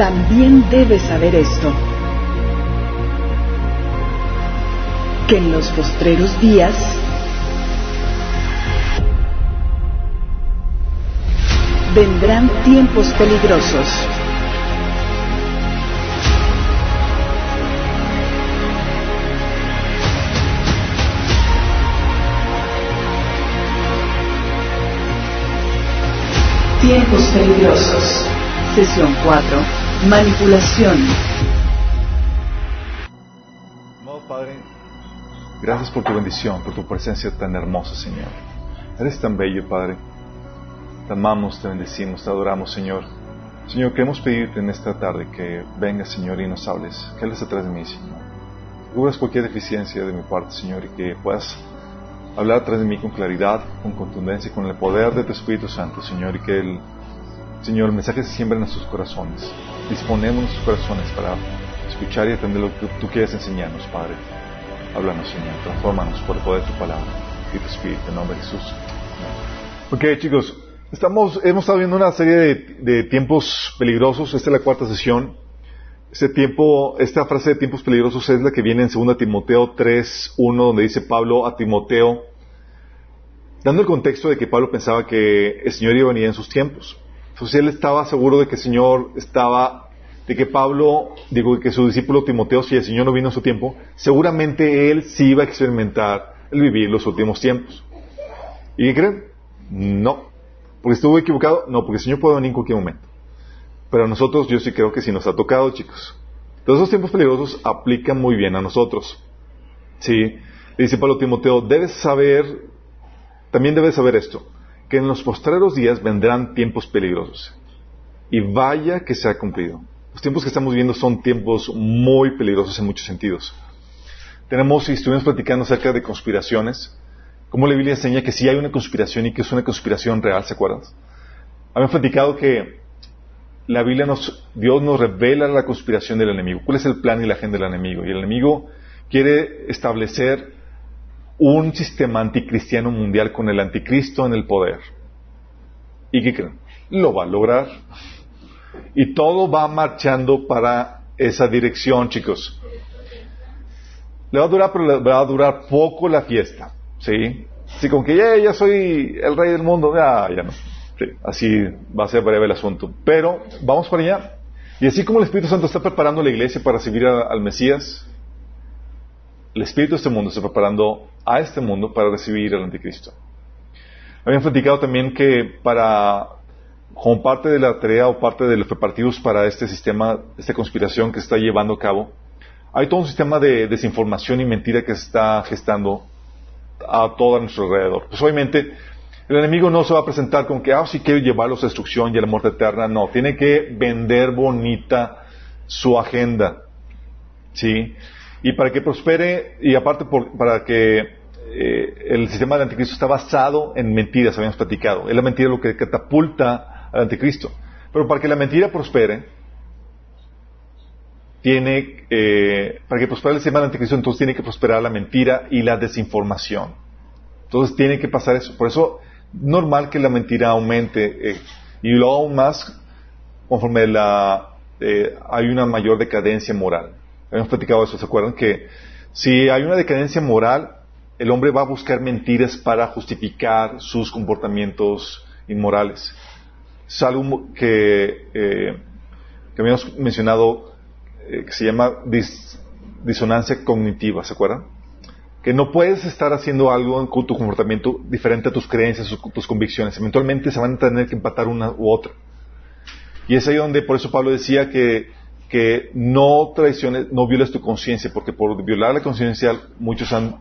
también debes saber esto, que en los postreros días vendrán tiempos peligrosos. Tiempos peligrosos. Sesión 4. Manipulación. Amado Padre, gracias por tu bendición, por tu presencia tan hermosa, Señor. Eres tan bello, Padre. Te amamos, te bendecimos, te adoramos, Señor. Señor, queremos pedirte en esta tarde que vengas, Señor, y nos hables, que hables atrás de mí, Señor. Cubras cualquier deficiencia de mi parte, Señor, y que puedas hablar atrás de mí con claridad, con contundencia, con el poder de tu Espíritu Santo, Señor, y que el Señor, el mensaje se siembra en nuestros corazones. Disponemos nuestros corazones para escuchar y atender lo que tú quieres enseñarnos, Padre. Háblanos, Señor, transfórmanos por el poder de tu palabra y tu Espíritu, en nombre de Jesús. Ok, chicos, estamos, hemos estado viendo una serie de, de tiempos peligrosos. Esta es la cuarta sesión. Este tiempo, esta frase de tiempos peligrosos es la que viene en 2 Timoteo 3, 1, donde dice Pablo a Timoteo, dando el contexto de que Pablo pensaba que el Señor iba a venir en sus tiempos. Entonces él estaba seguro de que el Señor estaba, de que Pablo, digo, que su discípulo Timoteo, si el Señor no vino en su tiempo, seguramente él sí iba a experimentar el vivir los últimos tiempos. ¿Y qué creen? No. ¿Porque estuvo equivocado? No, porque el Señor puede venir en cualquier momento. Pero a nosotros yo sí creo que sí nos ha tocado, chicos. Todos esos tiempos peligrosos aplican muy bien a nosotros. Sí. Le dice Pablo Timoteo, debes saber, también debes saber esto, que en los postreros días vendrán tiempos peligrosos. Y vaya que se ha cumplido. Los tiempos que estamos viviendo son tiempos muy peligrosos en muchos sentidos. Tenemos, y estuvimos platicando acerca de conspiraciones, como la Biblia enseña que sí hay una conspiración y que es una conspiración real, ¿se acuerdan? Habíamos platicado que la Biblia Dios nos revela la conspiración del enemigo. ¿Cuál es el plan y la agenda del enemigo? Y el enemigo quiere establecer un sistema anticristiano mundial con el anticristo en el poder. ¿Y qué creen? Lo va a lograr. Y todo va marchando para esa dirección, chicos. Le va a durar, pero le va a durar poco la fiesta. ¿Sí? Si con que ya, ya soy el rey del mundo, ya, ya no. Sí, así va a ser breve el asunto. Pero vamos para allá. Y así como el Espíritu Santo está preparando la iglesia para recibir al Mesías, el Espíritu de este mundo está preparando a este mundo para recibir al Anticristo. Habían platicado también que para, como parte de la tarea o parte de los preparativos para este sistema, esta conspiración que está llevando a cabo, hay todo un sistema de desinformación y mentira que está gestando a todo nuestro alrededor. Pues obviamente, el enemigo no se va a presentar con que, ah, sí quiero llevarlos a destrucción y a la muerte eterna. No, tiene que vender bonita su agenda. ¿Sí? Y para que prospere, y aparte por- para que eh, el sistema del anticristo está basado en mentiras, habíamos platicado. Es la mentira lo que catapulta al anticristo. Pero para que la mentira prospere, tiene, eh, para que prospere el sistema del anticristo, entonces tiene que prosperar la mentira y la desinformación. Entonces tiene que pasar eso. Por eso, normal que la mentira aumente, eh, y luego aún más conforme la, hay una mayor decadencia moral. Habíamos platicado eso, ¿se acuerdan? Que si hay una decadencia moral, el hombre va a buscar mentiras para justificar sus comportamientos inmorales. Es algo que, eh, que habíamos mencionado eh, que se llama dis- disonancia cognitiva, ¿se acuerdan? Que no puedes estar haciendo algo en tu comportamiento diferente a tus creencias tus convicciones. Eventualmente se van a tener que empatar una u otra. Y es ahí donde por eso Pablo decía que, que no traiciones, no violes tu conciencia, porque por violar la conciencia muchos han,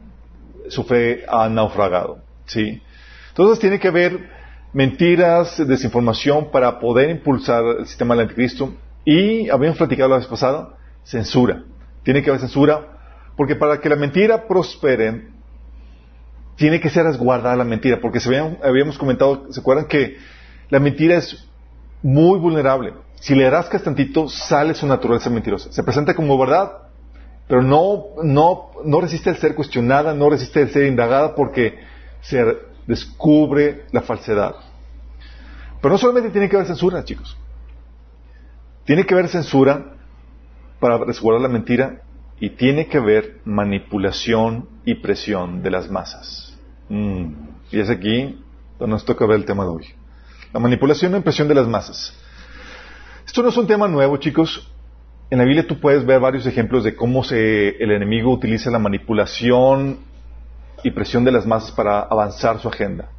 su fe ha naufragado. ¿sí? Entonces tiene que haber mentiras, desinformación para poder impulsar el sistema del anticristo. Y habíamos platicado la vez pasada, censura. Tiene que haber censura, porque para que la mentira prospere, tiene que ser resguardada la mentira, porque se habían- habíamos comentado, ¿se acuerdan que la mentira es muy vulnerable? Si le rascas tantito, sale su naturaleza mentirosa. Se presenta como verdad, pero no, no, no resiste el ser cuestionada, no resiste el ser indagada porque se descubre la falsedad. Pero no solamente tiene que haber censura, chicos. Tiene que haber censura para resguardar la mentira y tiene que haber manipulación y presión de las masas. Mm. Y es aquí donde nos toca ver el tema de hoy. La manipulación y presión de las masas. Esto no es un tema nuevo, chicos. En la Biblia tú puedes ver varios ejemplos de cómo se, el enemigo utiliza la manipulación y presión de las masas para avanzar su agenda.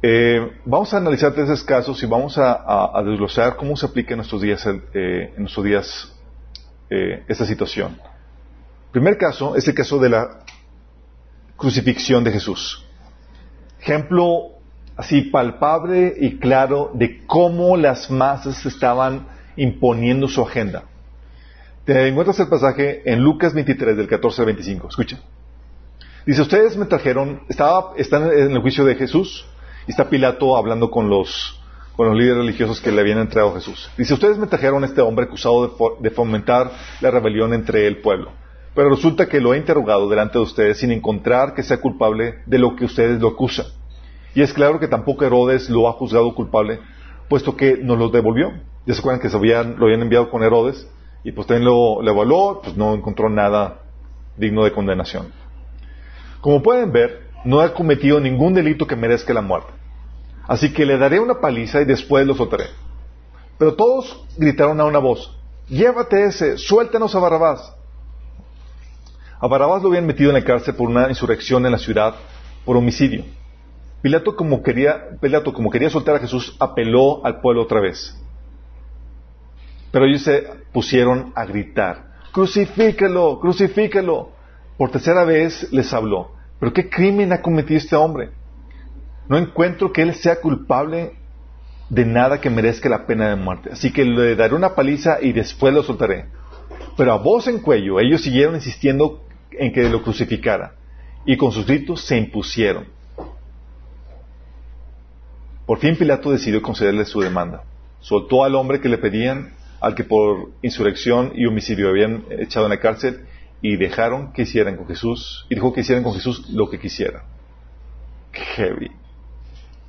Eh, vamos a analizar tres casos y vamos a, desglosar cómo se aplica en nuestros días, eh, eh, esta situación. El primer caso es el caso de la crucifixión de Jesús. Ejemplo así palpable y claro de cómo las masas estaban imponiendo su agenda. Te encuentras el pasaje en Lucas 23 del 14 al 25. Escucha. Dice, ustedes me trajeron, estaba, están en el juicio de Jesús y está Pilato hablando con los, con los líderes religiosos que le habían entregado a Jesús. Dice, ustedes me trajeron este hombre acusado de, fomentar la rebelión entre el pueblo. Pero resulta que lo he interrogado delante de ustedes sin encontrar que sea culpable de lo que ustedes lo acusan. Y es claro que tampoco Herodes lo ha juzgado culpable, puesto que nos lo devolvió. Ya se acuerdan que se habían, lo habían enviado con Herodes, y pues también lo, evaluó, pues no encontró nada digno de condenación. Como pueden ver, no ha cometido ningún delito que merezca la muerte. Así que le daré una paliza y después lo soltaré. Pero todos gritaron a una voz, llévate ese, suéltanos a Barrabás. A Barrabás lo habían metido en la cárcel por una insurrección en la ciudad por homicidio. Pilato como quería, Pilato como quería soltar a Jesús, apeló al pueblo otra vez. Pero ellos se pusieron a gritar, crucifíquelo, crucifíquelo. Por tercera vez les habló, pero ¿qué crimen ha cometido este hombre? No encuentro que él sea culpable de nada que merezca la pena de muerte. Así que le daré una paliza y después lo soltaré. Pero a voz en cuello, ellos siguieron insistiendo en que lo crucificara. Y con sus gritos se impusieron. Por fin Pilato decidió concederle su demanda. Soltó al hombre que le pedían, al que por insurrección y homicidio habían echado en la cárcel, y dejaron que hicieran con Jesús, y dijo que hicieran con Jesús lo que quisieran. Qué heavy.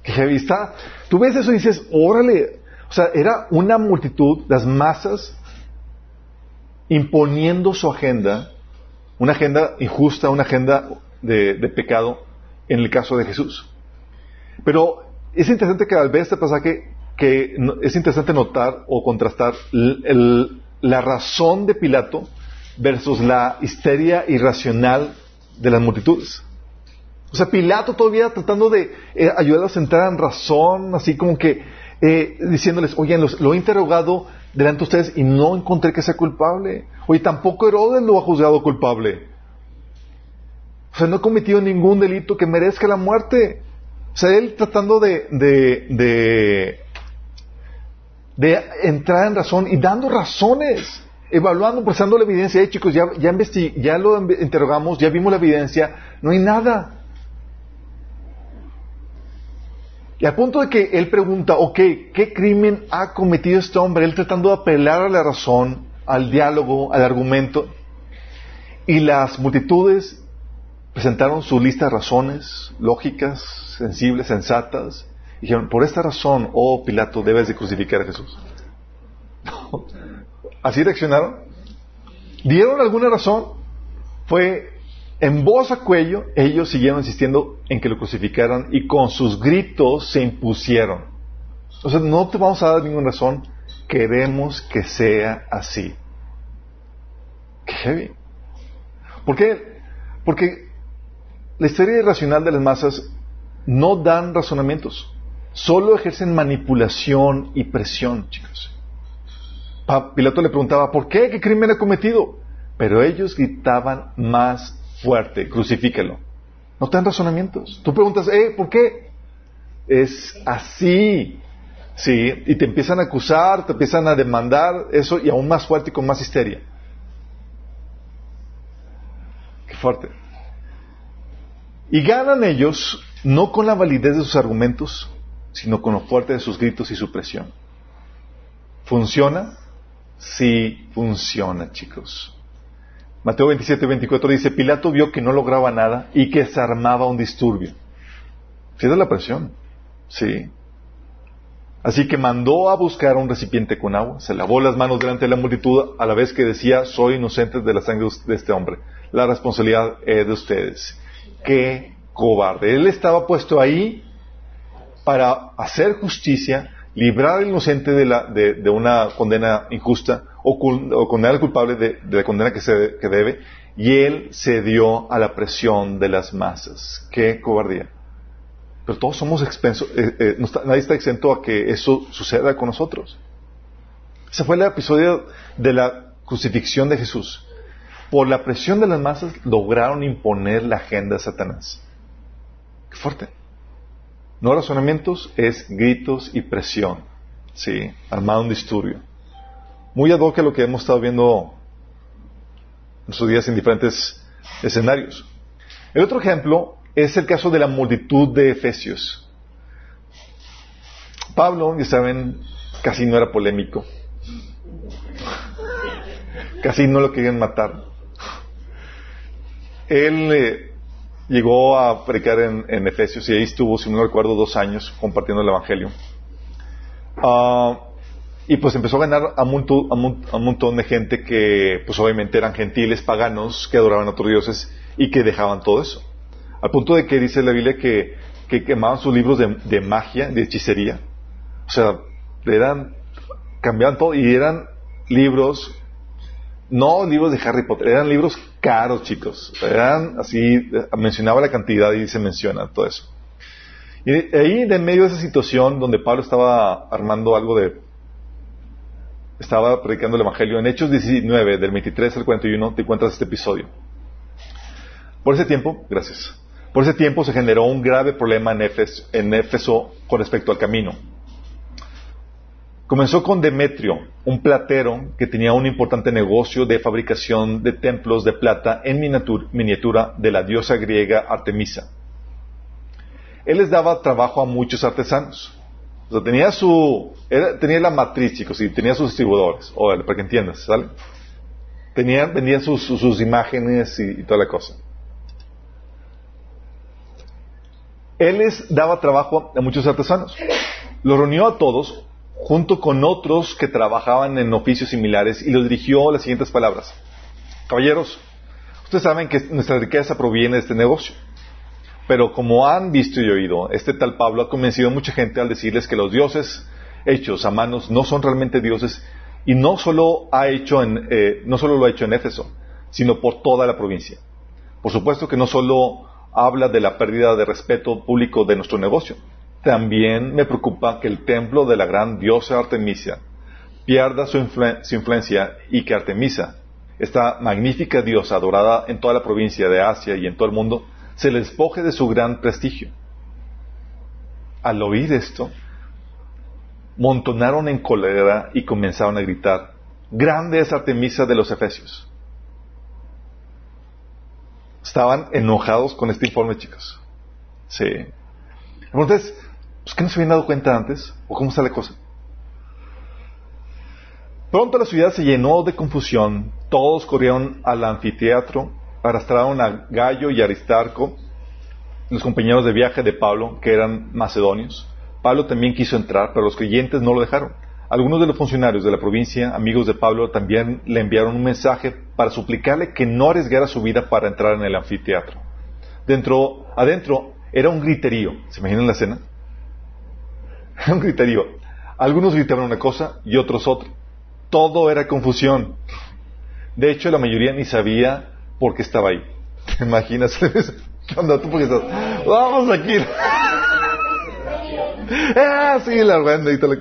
Qué heavy está. Tú ves eso y dices, órale. O sea, era una multitud, las masas, imponiendo su agenda, una agenda injusta, una agenda de, pecado, en el caso de Jesús. Pero es interesante que al ver este pasaje, que es interesante notar o contrastar la razón de Pilato versus la histeria irracional de las multitudes. O sea, Pilato todavía tratando de eh, ayudarlos a entrar en razón, así como que eh, diciéndoles, oye, lo he interrogado delante de ustedes y no encontré que sea culpable. Oye, tampoco Herodes lo ha juzgado culpable. O sea, no ha cometido ningún delito que merezca la muerte. O sea, él tratando de, de, entrar en razón y dando razones evaluando, presentando la evidencia, hey chicos, ya, ya, ya lo interrogamos, ya vimos la evidencia, no hay nada. Y al punto de que él pregunta, ok, ¿qué crimen ha cometido este hombre? Él tratando de apelar a la razón, al diálogo, al argumento. Y las multitudes presentaron su lista de razones lógicas, sensibles, sensatas. Y dijeron, por esta razón, oh Pilato, debes de crucificar a Jesús. ¿Así reaccionaron? ¿Dieron alguna razón? Fue en voz a cuello, ellos siguieron insistiendo en que lo crucificaran y con sus gritos se impusieron. O sea, no te vamos a dar ninguna razón, queremos que sea así. Qué heavy. ¿Por qué? Porque la historia irracional de las masas no dan razonamientos, solo ejercen manipulación y presión, chicos. Pilato le preguntaba, ¿por qué? ¿Qué crimen ha cometido? Pero ellos gritaban más fuerte, crucifíquelo. No te dan razonamientos. Tú preguntas, ¿eh? ¿Por qué? Es así. Sí, y te empiezan a acusar, te empiezan a demandar eso y aún más fuerte y con más histeria. Qué fuerte. Y ganan ellos no con la validez de sus argumentos, sino con lo fuerte de sus gritos y su presión. ¿Funciona? Sí funciona, chicos. Mateo 27, 24 dice, Pilato vio que no lograba nada y que se armaba un disturbio. ¿Sí la presión? Sí. Así que mandó a buscar un recipiente con agua, se lavó las manos delante de la multitud a la vez que decía, soy inocente de la sangre de este hombre. La responsabilidad es de ustedes. Qué cobarde. Él estaba puesto ahí para hacer justicia, librar al inocente de, la, de, una condena injusta o, condenar al culpable de, la condena que, se, debe, y él cedió a la presión de las masas. Qué cobardía. Pero todos somos expensos, eh, eh, nadie está exento a que eso suceda con nosotros. Ese fue el episodio de la crucifixión de Jesús. Por la presión de las masas lograron imponer la agenda de Satanás. Fuerte. No razonamientos, es gritos y presión. Sí, armado un disturbio. Muy ad hoc a lo que hemos estado viendo en estos días en diferentes escenarios. El otro ejemplo es el caso de la multitud de Efesios. Pablo, ya saben, casi no era polémico. Casi no lo querían matar. Él eh, llegó a predicar en, Efesios y ahí estuvo, si no recuerdo, dos años compartiendo el Evangelio. Ah, y pues empezó a ganar a un, a, un, montón de gente que, pues obviamente eran gentiles, paganos, que adoraban a otros dioses y que dejaban todo eso. Al punto de que dice la Biblia que, quemaban sus libros de, magia, de hechicería. O sea, eran, cambiaban todo y eran libros, no libros de Harry Potter, eran libros caros, chicos. Eran así, mencionaba la cantidad y se menciona todo eso. Y ahí, de medio de esa situación donde Pablo estaba armando algo de. Estaba predicando el Evangelio, en Hechos 19, del 23 al 41, te encuentras este episodio. Por ese tiempo, gracias. Por ese tiempo se generó un grave problema en Éfeso, con respecto al camino. Comenzó con Demetrio, un platero que tenía un importante negocio de fabricación de templos de plata en miniatura de la diosa griega Artemisa. Él les daba trabajo a muchos artesanos. O sea, tenía su, tenía la matriz, chicos, y tenía sus distribuidores. O para que entiendas, ¿sale? Tenían, vendían sus, imágenes y toda la cosa. Él les daba trabajo a muchos artesanos. Los reunió a todos junto con otros que trabajaban en oficios similares y los dirigió las siguientes palabras. Caballeros, ustedes saben que nuestra riqueza proviene de este negocio. Pero como han visto y oído, este tal Pablo ha convencido a mucha gente al decirles que los dioses hechos a manos no son realmente dioses y no solo, ha hecho en, eh, no solo lo ha hecho en Éfeso, sino por toda la provincia. Por supuesto que no solo habla de la pérdida de respeto público de nuestro negocio. También me preocupa que el templo de la gran diosa Artemisia pierda su, influencia y que Artemisa, esta magnífica diosa adorada en toda la provincia de Asia y en todo el mundo, se le despoje de su gran prestigio. Al oír esto, montonaron en cólera y comenzaron a gritar, Grande es Artemisa de los Efesios estaban enojados con este informe, chicos. Sí. Entonces, pues, ¿qué no se habían dado cuenta antes? ¿O cómo está la cosa? Pronto la ciudad se llenó de confusión. Todos corrieron al anfiteatro, arrastraron a Gallo y Aristarco, los compañeros de viaje de Pablo, que eran macedonios. Pablo también quiso entrar, pero los creyentes no lo dejaron. Algunos de los funcionarios de la provincia, amigos de Pablo, también le enviaron un mensaje para suplicarle que no arriesgara su vida para entrar en el anfiteatro. Dentro, adentro era un griterío. ¿Se imaginan la escena? Un griterío. Algunos gritaban una cosa y otros otra. Todo era confusión. De hecho, la mayoría ni sabía por qué estaba ahí. ¿Te imaginas? ¿Qué tú? Porque estás? Vamos aquí. ah, sí, la verdad. y todo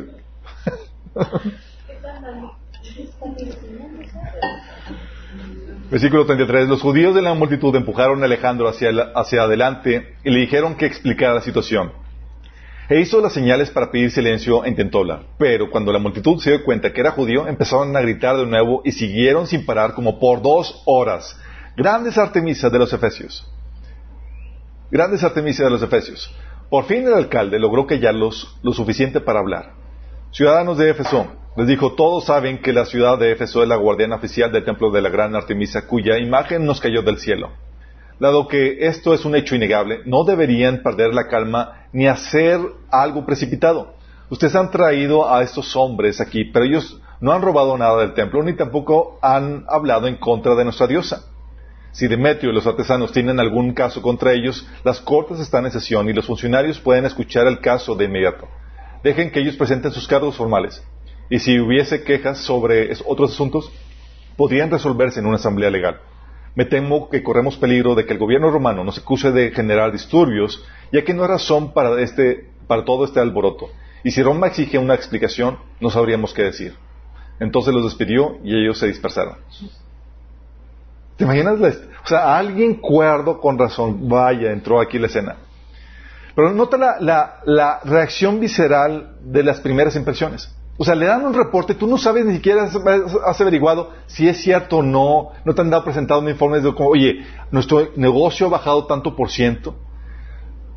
Versículo 33. Los judíos de la multitud empujaron a Alejandro hacia adelante y le dijeron que explicara la situación. E hizo las señales para pedir silencio e intentó hablar. Pero cuando la multitud se dio cuenta que era judío, empezaron a gritar de nuevo y siguieron sin parar como por dos horas. Grandes Artemisas de los Efesios. Grandes Artemisas de los Efesios. Por fin el alcalde logró callarlos lo suficiente para hablar. Ciudadanos de Éfeso, les dijo, todos saben que la ciudad de Éfeso es la guardiana oficial del templo de la gran Artemisa, cuya imagen nos cayó del cielo. Dado que esto es un hecho innegable, no deberían perder la calma ni hacer algo precipitado. ustedes han traído a estos hombres aquí, pero ellos no han robado nada del templo, ni tampoco han hablado en contra de nuestra diosa. Si Demetrio y los artesanos tienen algún caso contra ellos, las cortes están en sesión y los funcionarios pueden escuchar el caso de inmediato. Dejen que ellos presenten sus cargos formales. Y si hubiese quejas sobre otros asuntos, podrían resolverse en una asamblea legal. Me temo que corremos peligro de que el gobierno romano nos acuse de generar disturbios, ya que no hay razón para, este, para todo este alboroto. Y si Roma exige una explicación, no sabríamos qué decir. Entonces los despidió y ellos se dispersaron. ¿Te imaginas? o sea, alguien cuerdo con razón, vaya, entró aquí la escena. Pero nota la, la, reacción visceral de las primeras impresiones. O sea, le dan un reporte, tú no sabes ni siquiera has, averiguado si es cierto o no, no te han dado presentado un informe de como, oye, nuestro negocio ha bajado tanto por ciento,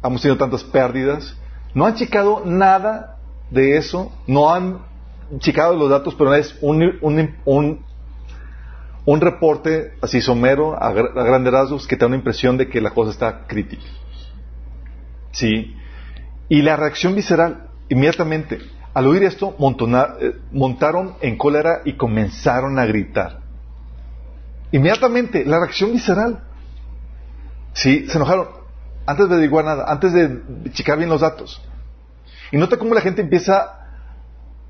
hemos tenido tantas pérdidas, no han checado nada de eso, no han checado los datos, pero es un, un un reporte así somero, a, grandes rasgos, que te da una impresión de que la cosa está crítica. ¿Sí? Y la reacción visceral, inmediatamente, al oír esto, eh, montaron en cólera y comenzaron a gritar. Inmediatamente, la reacción visceral. Sí, se enojaron. Antes de averiguar nada, antes de checar bien los datos. Y nota cómo la gente empieza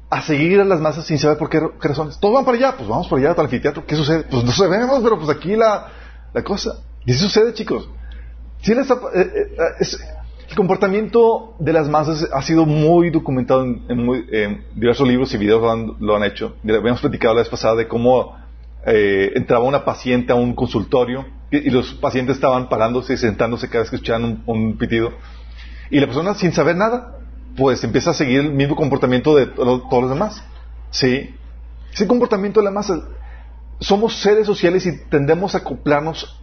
a seguir a las masas sin saber por qué, razones. Todos van para allá, pues vamos para allá, al anfiteatro. ¿Qué sucede? Pues no sabemos, pero pues aquí la, cosa. Y sucede, chicos. Sí eh, eh, el comportamiento de las masas ha sido muy documentado en, diversos libros y videos lo han, hecho. Habíamos platicado la vez pasada de cómo eh, entraba una paciente a un consultorio y, los pacientes estaban parándose y sentándose cada vez que escuchaban un, un pitido. Y la persona sin saber nada pues empieza a seguir el mismo comportamiento de todos los demás. ¿Sí? Ese comportamiento de la masa. Somos seres sociales y tendemos a acoplarnos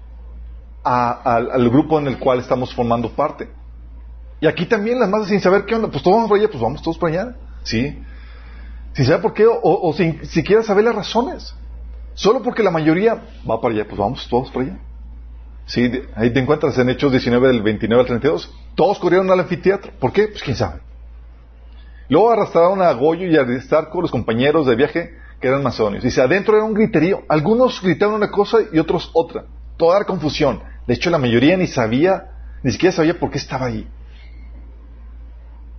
al grupo en el cual estamos formando parte. Y aquí también las masas sin saber qué onda, pues todos vamos para allá, pues vamos todos para allá. ¿Sí? Sin saber por qué o, sin siquiera saber las razones. Solo porque la mayoría va para allá, pues vamos todos para allá. Sí, ahí te encuentras en Hechos 19 del 29 al 32. Todos corrieron al anfiteatro. ¿Por qué? Pues quién sabe. Luego arrastraron a Goyo y a Aristarco, los compañeros de viaje, que eran macedonios. Dice, adentro era un griterío. Algunos gritaron una cosa y otros otra. Toda la confusión. De hecho, la mayoría ni sabía, ni siquiera sabía por qué estaba ahí.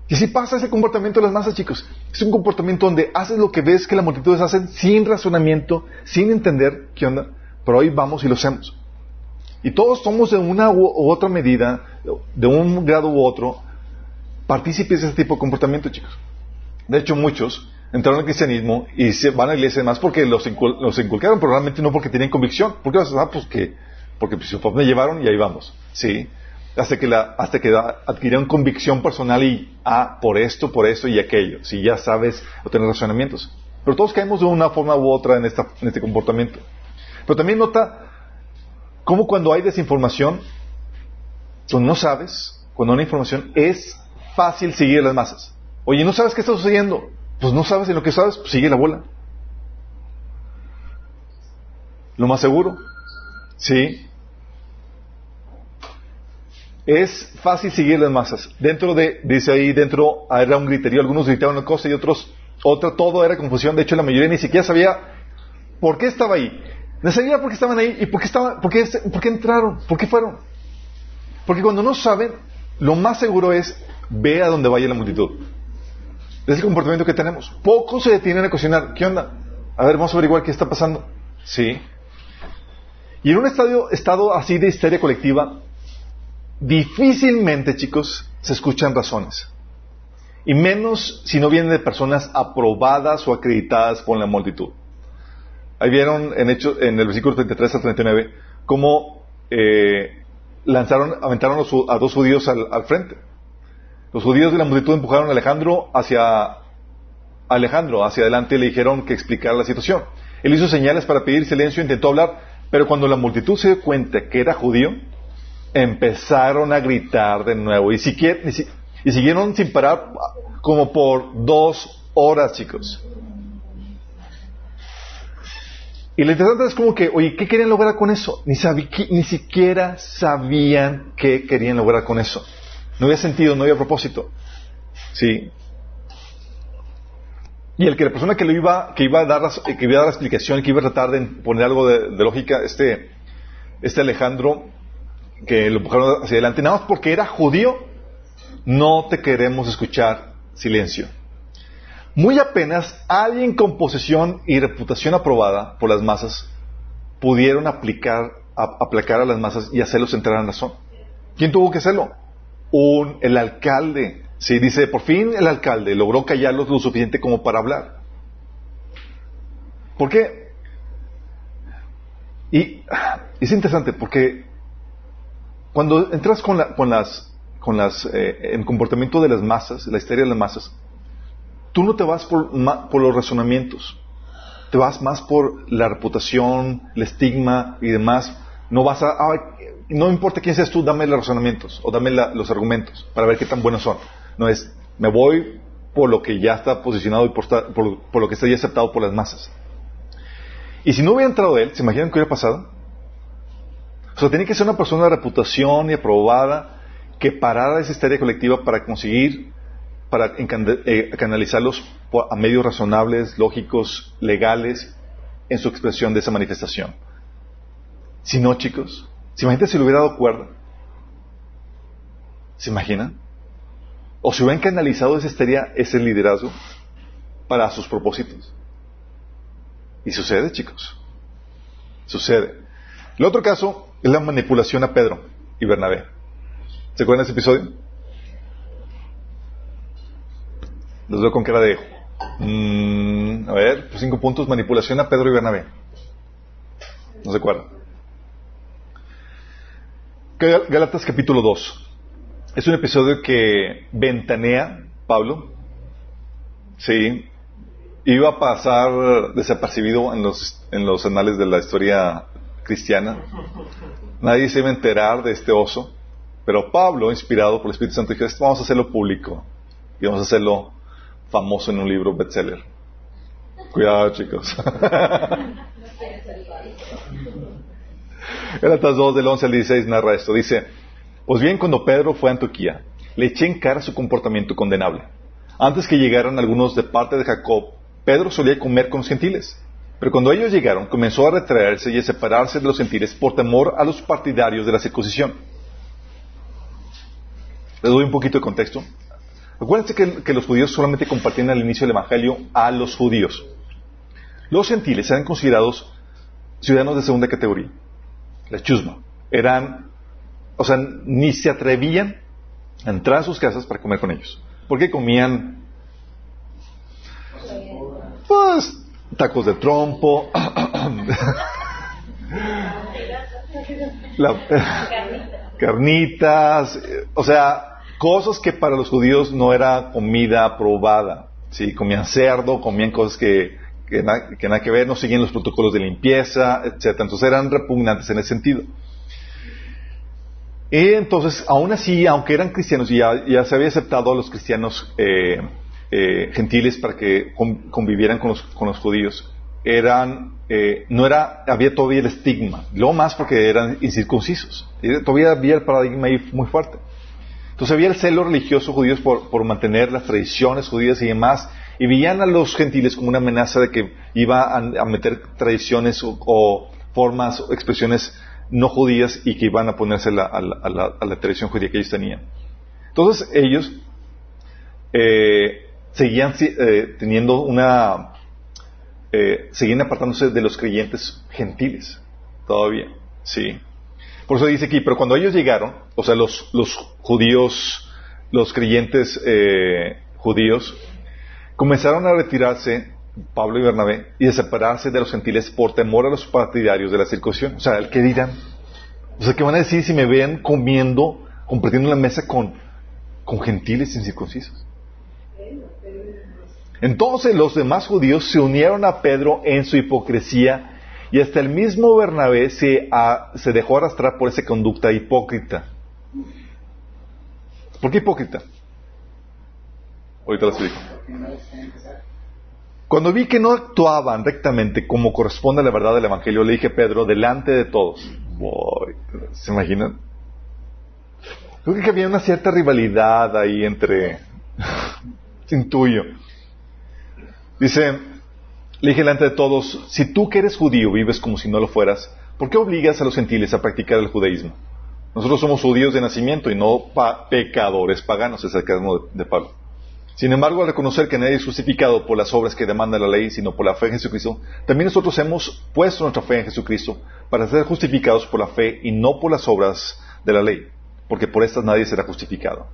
Y si pasa ese comportamiento de las masas, chicos. Es un comportamiento donde haces lo que ves que las multitudes hacen sin razonamiento, sin entender qué onda, pero hoy vamos y lo hacemos. Y todos somos de una u otra medida, de un grado u otro, partícipes de ese tipo de comportamiento, chicos. De hecho, muchos entraron al cristianismo y se van a la iglesia más porque los, inculcaron, pero realmente no porque tienen convicción. ¿Por qué? Ah, pues que, porque pues, me llevaron y ahí vamos. ¿Sí? Hasta que, la, hasta que adquirieron convicción personal y, ah, por esto, por esto y aquello. Si ya sabes o tienes razonamientos. Pero todos caemos de una forma u otra en, esta, en este comportamiento. Pero también nota cómo cuando hay desinformación, cuando no sabes, cuando hay información, es fácil seguir las masas. Oye, ¿no sabes qué está sucediendo? Pues no sabes en lo que sabes, pues sigue la bola. Lo más seguro. Sí. Es fácil seguir las masas. Dentro de, dice ahí, dentro era un griterío. Algunos gritaban una cosa y otros otra. Todo era confusión. De hecho, la mayoría ni siquiera sabía por qué estaba ahí. No sabía por qué estaban ahí y por qué, estaban, por qué, por qué entraron, por qué fueron. Porque cuando no saben, lo más seguro es ve a donde vaya la multitud. Es el comportamiento que tenemos. Pocos se detienen a cuestionar, ¿qué onda? A ver, vamos a averiguar qué está pasando. Sí. Y en un estadio, estado así de histeria colectiva, difícilmente, chicos, se escuchan razones. Y menos si no vienen de personas aprobadas o acreditadas por la multitud. Ahí vieron en, en el versículo 33 al 39 cómo eh, lanzaron, aventaron a dos judíos al frente. Los judíos de la multitud empujaron a Alejandro hacia Alejandro hacia adelante y le dijeron que explicara la situación. Él hizo señales para pedir silencio, intentó hablar, pero cuando la multitud se dio cuenta que era judío, empezaron a gritar de nuevo y, y siguieron sin parar como por dos horas, chicos. Y lo interesante es como que, oye, ¿qué querían lograr con eso? Ni, ni siquiera sabían qué querían lograr con eso. No había sentido, no había propósito. Sí. Y el que la persona que, lo iba, que, iba a dar, que iba a dar la explicación, que iba a tratar de poner algo de, lógica, este, este Alejandro, que lo empujaron hacia adelante, nada más porque era judío, no te queremos escuchar silencio. Muy apenas alguien con posesión y reputación aprobada por las masas pudieron aplicar, aplacar a las masas y hacerlos entrar en razón. ¿Quién tuvo que hacerlo? Un, el alcalde. Sí, dice, por fin el alcalde logró callarlos lo suficiente como para hablar. ¿Por qué? Y es interesante porque cuando entras con, con las, con las, eh, en comportamiento de las masas, la histeria de las masas, tú no te vas por, por los razonamientos, te vas más por la reputación, el estigma y demás. No vas a, no importa quién seas tú, dame los razonamientos o dame los argumentos para ver qué tan buenos son. No es, me voy por lo que ya está posicionado y por, por, lo que está ya aceptado por las masas. Y si no hubiera entrado él, ¿se imaginan qué hubiera pasado? O sea, tiene que ser una persona de reputación y aprobada que parara esa histeria colectiva para conseguir para eh, canalizarlos a medios razonables, lógicos, legales en su expresión de esa manifestación. Si no, chicos, ¿se imaginan si le hubiera dado cuerda? ¿Se imaginan? ¿O si hubieran canalizado ese, ese liderazgo para sus propósitos? Y sucede, chicos. Sucede. El otro caso es la manipulación a Pedro y Bernabé. ¿Se acuerdan de ese episodio? Los veo con cara de. Mm, a ver, pues cinco puntos: manipulación a Pedro y Bernabé. No se acuerdan. Galatas capítulo 2. Es un episodio que ventanea Pablo. Sí. Iba a pasar desapercibido en los, en los anales de la historia cristiana. Nadie se iba a enterar de este oso. Pero Pablo, inspirado por el Espíritu Santo, dijo, vamos a hacerlo público. Y vamos a hacerlo famoso en un libro bestseller. Cuidado, chicos. Galatas 2 del 11 al 16 narra esto. Dice, pues bien, cuando Pedro fue a Antioquía, le eché en cara su comportamiento condenable. Antes que llegaran algunos de parte de Jacob, Pedro solía comer con los gentiles. Pero cuando ellos llegaron, comenzó a retraerse y a separarse de los gentiles por temor a los partidarios de la circuncisión. Les doy un poquito de contexto. Acuérdense que, los judíos solamente compartían al inicio del Evangelio a los judíos. Los gentiles eran considerados ciudadanos de segunda categoría, la chusma. Eran, o sea, ni se atrevían a entrar a sus casas para comer con ellos. Porque comían, pues, tacos de trompo, carnitas, o sea, cosas que para los judíos no era comida probada. ¿sí? Comían cerdo, comían cosas que, que, nada que ver, no seguían los protocolos de limpieza, etc. Entonces eran repugnantes en ese sentido. Y entonces, aún así, aunque eran cristianos y ya, se había aceptado a los cristianos eh, eh, gentiles para que convivieran con los, con los judíos, eran, eh, no era, había todavía el estigma, lo más porque eran incircuncisos. todavía había el paradigma ahí muy fuerte. Entonces había el celo religioso judío por, mantener las tradiciones judías y demás, y veían a los gentiles como una amenaza de que iba a, meter tradiciones o, formas o expresiones no judías y que iban a ponerse a, la, tradición judía que ellos tenían. Entonces ellos eh, seguían eh, teniendo una... Eh, seguían apartándose de los creyentes gentiles todavía, sí. Por eso dice aquí, pero cuando ellos llegaron, o sea, los, los judíos, los creyentes eh, judíos, comenzaron a retirarse, Pablo y Bernabé, y a separarse de los gentiles por temor a los partidarios de la circuncisión. O sea, el que dirán, o sea, ¿qué van a decir si me ven comiendo, compartiendo la mesa con, con gentiles incircuncisos? Entonces los demás judíos se unieron a Pedro en su hipocresía y hasta el mismo Bernabé se, se dejó arrastrar por esa conducta hipócrita. ¿Por qué hipócrita? Ahorita lo explico. Cuando vi que no actuaban rectamente como corresponde a la verdad del Evangelio, le dije a Pedro, delante de todos, ¿se imaginan? Creo que había una cierta rivalidad ahí entre, intuyo. Dice, le dije delante de todos, si tú que eres judío vives como si no lo fueras, ¿por qué obligas a los gentiles a practicar el judaísmo? Nosotros somos judíos de nacimiento y no pecadores paganos, es el caso de Pablo. Sin embargo, al reconocer que nadie es justificado por las obras que demanda la ley, sino por la fe en Jesucristo, también nosotros hemos puesto nuestra fe en Jesucristo para ser justificados por la fe y no por las obras de la ley, porque por estas nadie será justificado.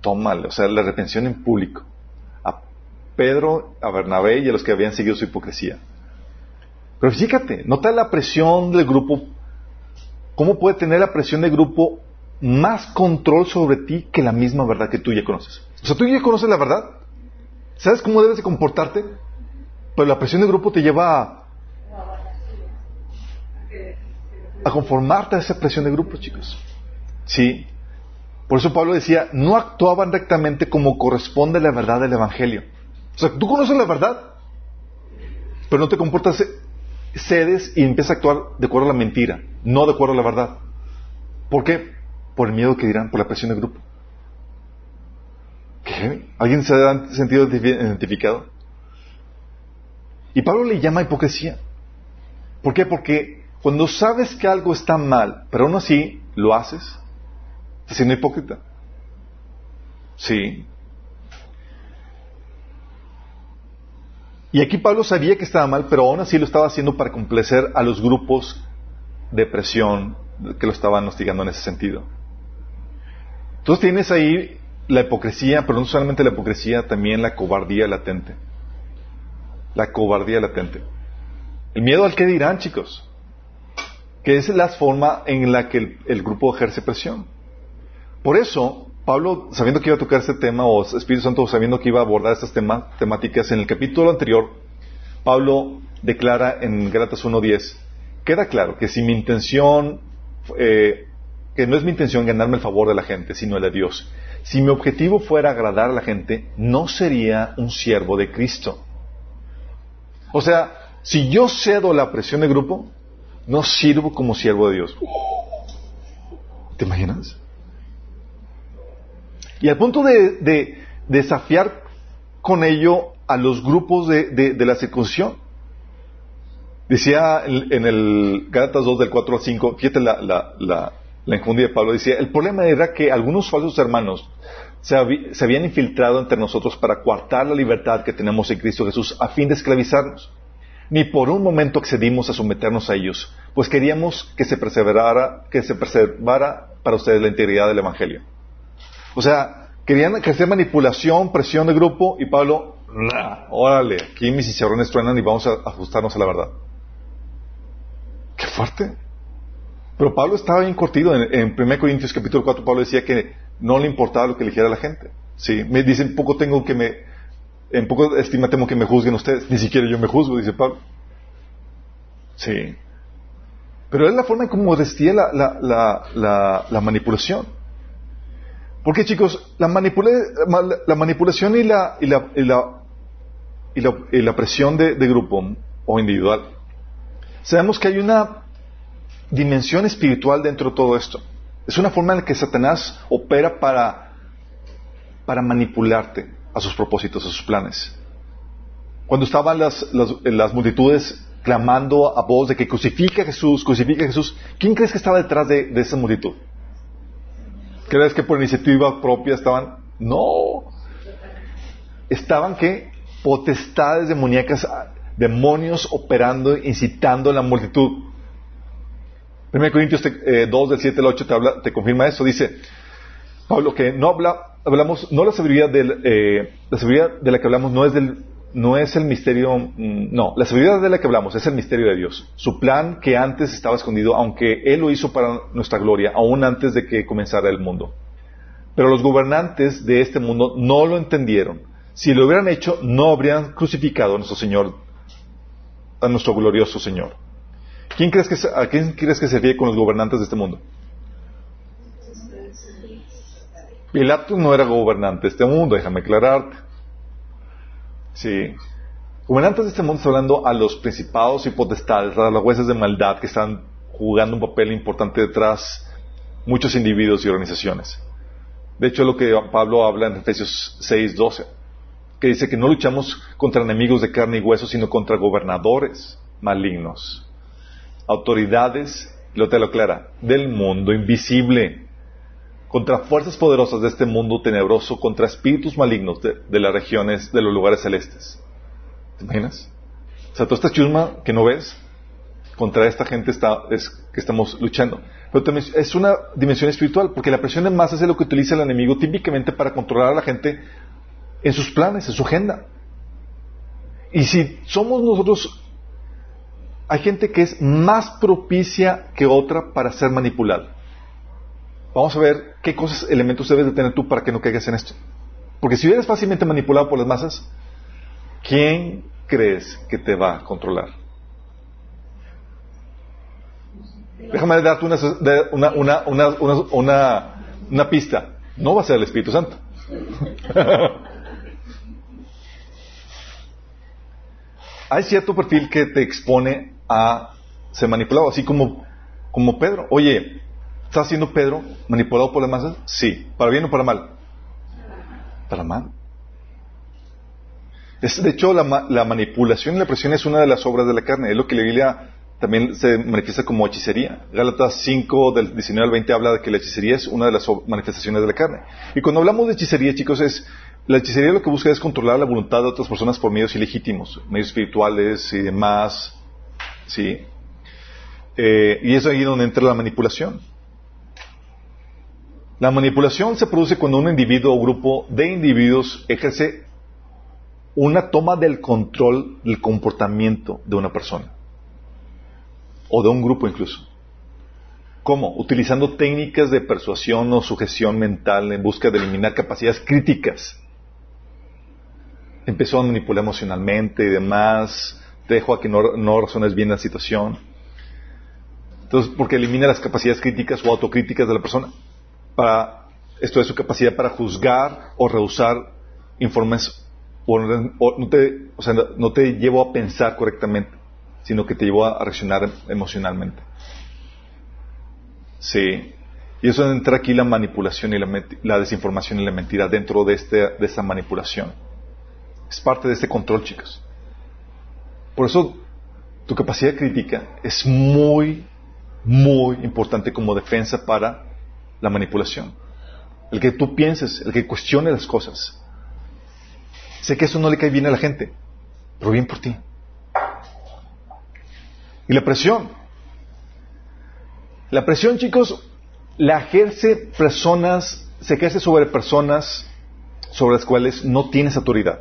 Tómale, o sea, la retención en público. Pedro, a Bernabé y a los que habían seguido su hipocresía. Pero fíjate, nota la presión del grupo. ¿Cómo puede tener la presión del grupo más control sobre ti que la misma verdad que tú ya conoces? O sea, tú ya conoces la verdad. ¿Sabes cómo debes de comportarte? Pero la presión del grupo te lleva a, a conformarte a esa presión de grupo, chicos. Sí. Por eso Pablo decía, no actuaban rectamente como corresponde a la verdad del Evangelio. O sea, tú conoces la verdad, pero no te comportas, cedes y empiezas a actuar de acuerdo a la mentira, no de acuerdo a la verdad. ¿Por qué? Por el miedo que dirán, por la presión del grupo. ¿Alguien se ha sentido identificado? Y Pablo le llama hipocresía. ¿Por qué? Porque cuando sabes que algo está mal, pero aún así lo haces, estás siendo hipócrita. Sí. Y aquí Pablo sabía que estaba mal, pero aún así lo estaba haciendo para complacer a los grupos de presión que lo estaban hostigando en ese sentido. Entonces tienes ahí la hipocresía, pero no solamente la hipocresía, también la cobardía latente. La cobardía latente. El miedo al que dirán, chicos. Que es la forma en la que el, grupo ejerce presión. Por eso, Pablo, sabiendo que iba a tocar este tema, o Espíritu Santo sabiendo que iba a abordar estas temáticas, en el capítulo anterior, Pablo declara en Gálatas 1.10, queda claro que si mi intención, eh, que no es mi intención ganarme el favor de la gente, sino el de Dios. Si mi objetivo fuera agradar a la gente, no sería un siervo de Cristo. O sea, si yo cedo la presión del grupo, no sirvo como siervo de Dios. ¿Te imaginas? Y al punto de, desafiar con ello a los grupos de, la circuncisión. Decía en, el Gálatas 2 del 4 al 5, fíjate la, la, la de Pablo, decía, el problema era que algunos falsos hermanos se, habían infiltrado entre nosotros para coartar la libertad que tenemos en Cristo Jesús a fin de esclavizarnos. Ni por un momento accedimos a someternos a ellos, pues queríamos que se perseverara, que se preservara para ustedes la integridad del Evangelio. O sea, querían hacer manipulación, presión de grupo, y Pablo, órale, aquí mis cicerrones truenan y vamos a ajustarnos a la verdad. Qué fuerte. Pero Pablo estaba bien cortido. En, en 1 Corintios capítulo 4, Pablo decía que no le importaba lo que le dijera la gente. Sí, me dicen, poco tengo que me, en poco estima temo que me juzguen ustedes. Ni siquiera yo me juzgo, dice Pablo. Sí. Pero es la forma en cómo vestía la, la, la, la, manipulación. Porque chicos, la, la manipulación y la, y la, y la, y la, presión de, grupo o individual, sabemos que hay una dimensión espiritual dentro de todo esto. Es una forma en la que Satanás opera para, para manipularte a sus propósitos, a sus planes. Cuando estaban las, las, multitudes clamando a voz de que crucifica a Jesús, crucifica a Jesús, ¿quién crees que estaba detrás de, esa multitud? ¿Crees que por iniciativa propia estaban? No. Estaban que potestades demoníacas, demonios operando, incitando a la multitud. 1 Corintios 2 eh, del 7 al 8 te, habla, te confirma eso. Dice Pablo que no habla, hablamos, no la sabiduría, del, eh, la sabiduría de la que hablamos no es del, no es el misterio, mm, no, la sabiduría de la que hablamos es el misterio de Dios. Su plan que antes estaba escondido, aunque Él lo hizo para nuestra gloria, aún antes de que comenzara el mundo. Pero los gobernantes de este mundo no lo entendieron. Si lo hubieran hecho, no habrían crucificado a nuestro Señor, a nuestro glorioso Señor. ¿Quién crees que, ¿A quién crees que se ríe con los gobernantes de este mundo? Pilatos no era gobernante de este mundo, déjame aclararte. Sí. Gobernantes de este mundo está hablando a los principados y potestades, a las jueces de maldad que están jugando un papel importante detrás muchos individuos y organizaciones. De hecho, es lo que Pablo habla en Efesios 6, 12. que dice que no luchamos contra enemigos de carne y hueso, sino contra gobernadores malignos, autoridades, lo te lo aclara, del mundo invisible, contra fuerzas poderosas de este mundo tenebroso, contra espíritus malignos de, las regiones, de los lugares celestes. ¿Te imaginas? O sea, toda esta chusma que no ves, contra esta gente está, es que estamos luchando. Pero también es una dimensión espiritual, porque la presión en masa es lo que utiliza el enemigo típicamente para controlar a la gente en sus planes, en su agenda. Y si somos nosotros, hay gente que es más propicia que otra para ser manipulada. Vamos a ver qué cosas, elementos debes de tener tú para que no caigas en esto. Porque si eres fácilmente manipulado por las masas, ¿quién crees que te va a controlar? Déjame darte una, una, una, una, pista. No va a ser el Espíritu Santo. Hay cierto perfil que te expone a ser manipulado, así como, como Pedro. Oye, ¿estás siendo Pedro manipulado por las masas? Sí. ¿Para bien o para mal? Para mal. De hecho, la, la, manipulación y la presión es una de las obras de la carne. Es lo que la Biblia también se manifiesta como hechicería. Gálatas 5, del 19 al 20, habla de que la hechicería es una de las manifestaciones de la carne. Y cuando hablamos de hechicería, chicos, es la hechicería lo que busca es controlar la voluntad de otras personas por medios ilegítimos, medios espirituales y demás. ¿sí? Eh, y es ahí donde entra la manipulación. La manipulación se produce cuando un individuo o grupo de individuos ejerce una toma del control del comportamiento de una persona o de un grupo incluso. ¿Cómo? Utilizando técnicas de persuasión o sujeción mental en busca de eliminar capacidades críticas. Empezó a manipular emocionalmente y demás, te dejo a que no, no razones bien la situación. Entonces, porque elimina las capacidades críticas o autocríticas de la persona. Para, esto es su capacidad para juzgar o rehusar informes o, no, te, o sea, no te llevo a pensar correctamente sino que te llevó a reaccionar emocionalmente. Sí. Y eso entra aquí la manipulación y la, desinformación y la mentira dentro de, este, de esta manipulación. Es parte de este control, chicos. Por eso tu capacidad crítica es muy, muy importante como defensa para la manipulación. El que tú pienses, el que cuestione las cosas. Sé que eso no le cae bien a la gente, pero bien por ti. Y la presión. La presión, chicos, la ejerce personas, se ejerce sobre personas sobre las cuales no tienes autoridad.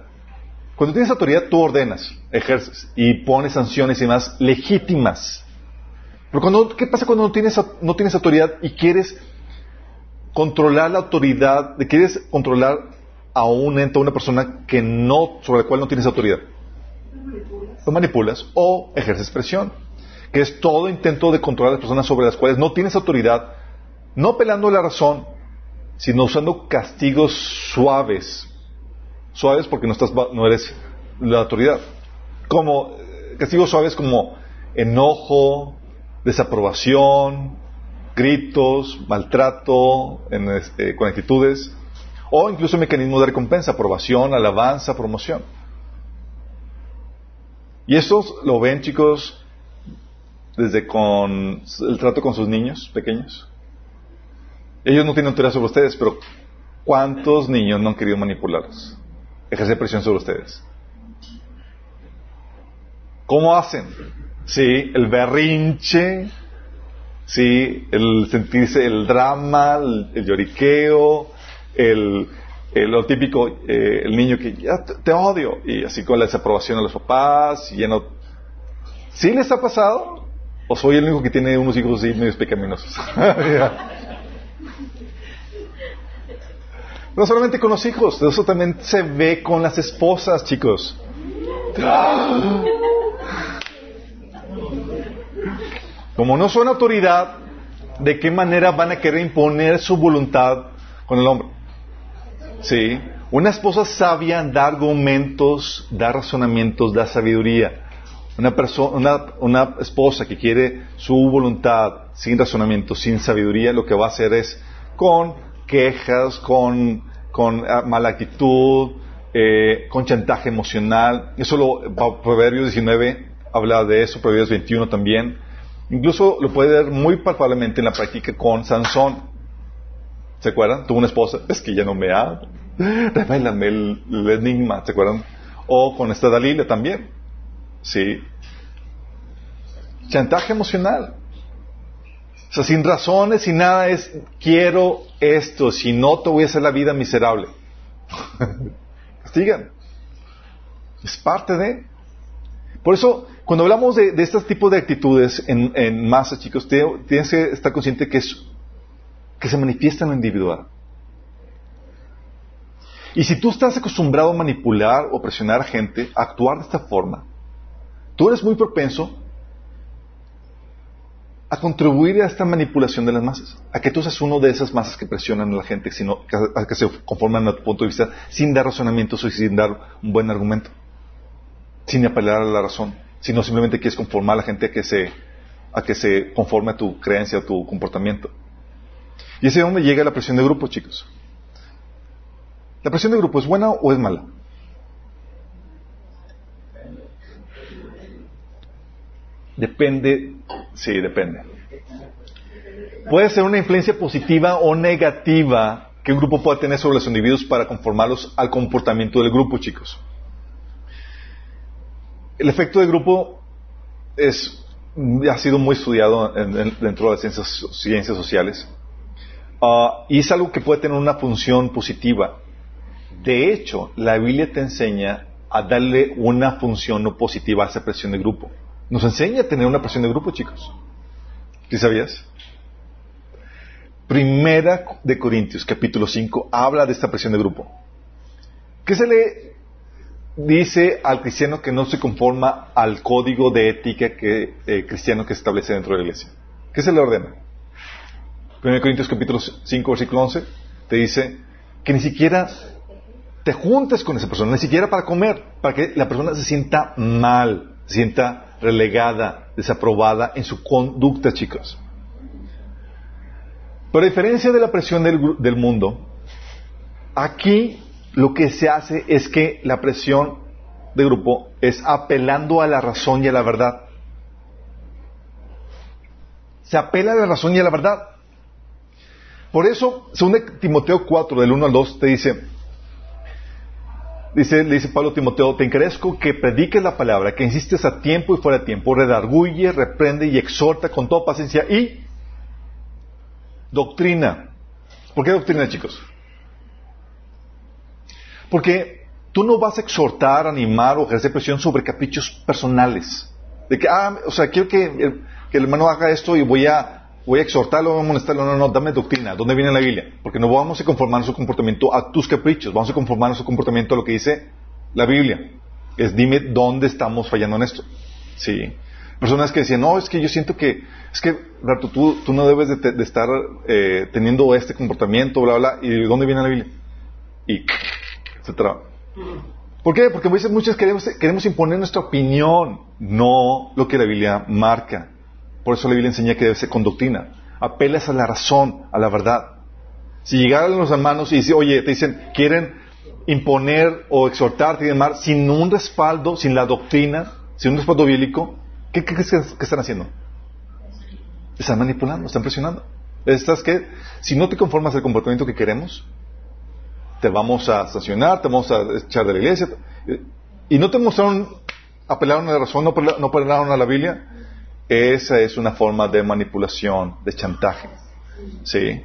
Cuando tienes autoridad, tú ordenas, ejerces y pones sanciones y más legítimas. Pero cuando, ¿qué pasa cuando no tienes, no tienes autoridad y quieres controlar la autoridad, quieres controlar a un ente, a una persona que no, sobre la cual no tienes autoridad? Lo manipulas o ejerces presión que es todo intento de controlar a las personas sobre las cuales no tienes autoridad, no apelando a la razón, sino usando castigos suaves. Suaves porque no, estás, no eres la autoridad. Como eh, castigos suaves como enojo, desaprobación, gritos, maltrato este, con actitudes, o incluso mecanismos de recompensa, aprobación, alabanza, promoción. Y estos lo ven, chicos, desde con el trato con sus niños pequeños. Ellos no tienen autoridad sobre ustedes, pero ¿cuántos niños no han querido manipularlos? Ejercer presión sobre ustedes. ¿Cómo hacen? Sí, el berrinche, sí, el sentirse el drama, el, lloriqueo, el, lo típico, eh, el niño que ya te, odio, y así con la desaprobación a los papás, y ya no. ¿Sí les ha pasado? ¿O soy el único que tiene unos hijos así medios pecaminosos? no solamente con los hijos, eso también se ve con las esposas, chicos. Como no son autoridad, ¿de qué manera van a querer imponer su voluntad con el hombre? Sí. Una esposa sabia da argumentos, da razonamientos, da sabiduría. Una, persona, una, esposa que quiere su voluntad sin razonamiento, sin sabiduría, lo que va a hacer es con quejas, con, con ah, mala actitud, eh, con chantaje emocional. Eso lo, Proverbios 19 habla de eso, Proverbios 21 también. Incluso lo puede ver muy palpablemente en la práctica con Sansón. ¿Se acuerdan? Tuvo una esposa, es que ya no me ha Revélame el, el, enigma, ¿se acuerdan? O con esta Dalila también. Sí. Chantaje emocional. O sea, sin razones, sin nada, es quiero esto, si no te voy a hacer la vida miserable. Castigan. Es parte de. Por eso, cuando hablamos de, de este tipo de actitudes en, en masa, chicos, tienes que estar consciente que se manifiesta en lo individual. Y si tú estás acostumbrado a manipular o presionar a gente, a actuar de esta forma, tú eres muy propenso a contribuir a esta manipulación de las masas, a que tú seas uno de esas masas que presionan a la gente, sino a que se conforman a tu punto de vista sin dar razonamientos y sin dar un buen argumento, sin apelar a la razón, sino simplemente quieres conformar a la gente a que se, a que se conforme a tu creencia, a tu comportamiento. Y ese es donde llega la presión de grupo, chicos. ¿La presión de grupo es buena o es mala? Depende, sí, depende. Puede ser una influencia positiva o negativa que un grupo pueda tener sobre los individuos para conformarlos al comportamiento del grupo, chicos. El efecto de grupo es, ha sido muy estudiado dentro de las ciencias, sociales uh, y es algo que puede tener una función positiva. De hecho, la Biblia te enseña a darle una función no positiva a esa presión de grupo. Nos enseña a tener una presión de grupo, chicos. ¿Sí sabías? Primera de Corintios, capítulo 5, habla de esta presión de grupo. ¿Qué se le dice al cristiano que no se conforma al código de ética que, eh, cristiano que se establece dentro de la iglesia? ¿Qué se le ordena? Primera de Corintios, capítulo 5, versículo 11, te dice que ni siquiera te juntes con esa persona, ni siquiera para comer, para que la persona se sienta mal, se sienta relegada, desaprobada en su conducta, chicos. Pero a diferencia de la presión del, mundo, aquí lo que se hace es que la presión de grupo es apelando a la razón y a la verdad. Se apela a la razón y a la verdad. Por eso, según Timoteo 4, del 1 al 2, te dice, dice, le dice Pablo a Timoteo, te encarezco que prediques la palabra, que insistes a tiempo y fuera de tiempo, redarguye, reprende y exhorta con toda paciencia y doctrina. ¿Por qué doctrina, chicos? Porque tú no vas a exhortar, animar o ejercer presión sobre caprichos personales. De que, ah, o sea, quiero que el hermano haga esto y voy a voy a exhortarlo, voy a molestarlo. No, no, dame doctrina. ¿Dónde viene la Biblia? Porque no vamos a conformar nuestro comportamiento a tus caprichos. Vamos a conformar nuestro comportamiento a lo que dice la Biblia. Es dime dónde estamos fallando en esto. Sí. Personas que decían, no, es que yo siento que, es que, Rato, tú, no debes de, estar eh, teniendo este comportamiento, bla, bla, ¿Y dónde viene la Biblia? Y ¿Por qué? Porque muchas queremos, queremos imponer nuestra opinión, no lo que la Biblia marca. Por eso la Biblia enseña que debe ser con doctrina. Apelas a la razón, a la verdad. Si llegaran los hermanos y dicen, oye, te dicen, quieren imponer o exhortarte y demás, sin un respaldo, sin la doctrina, sin un respaldo bíblico, ¿qué crees que, están haciendo? Están manipulando, están presionando. Estás que, si no te conformas al comportamiento que queremos, te vamos a sancionar, te vamos a echar de la iglesia. Y no te mostraron, apelaron a la razón, no apelaron a la Biblia, esa es una forma de manipulación, de chantaje. ¿Sí?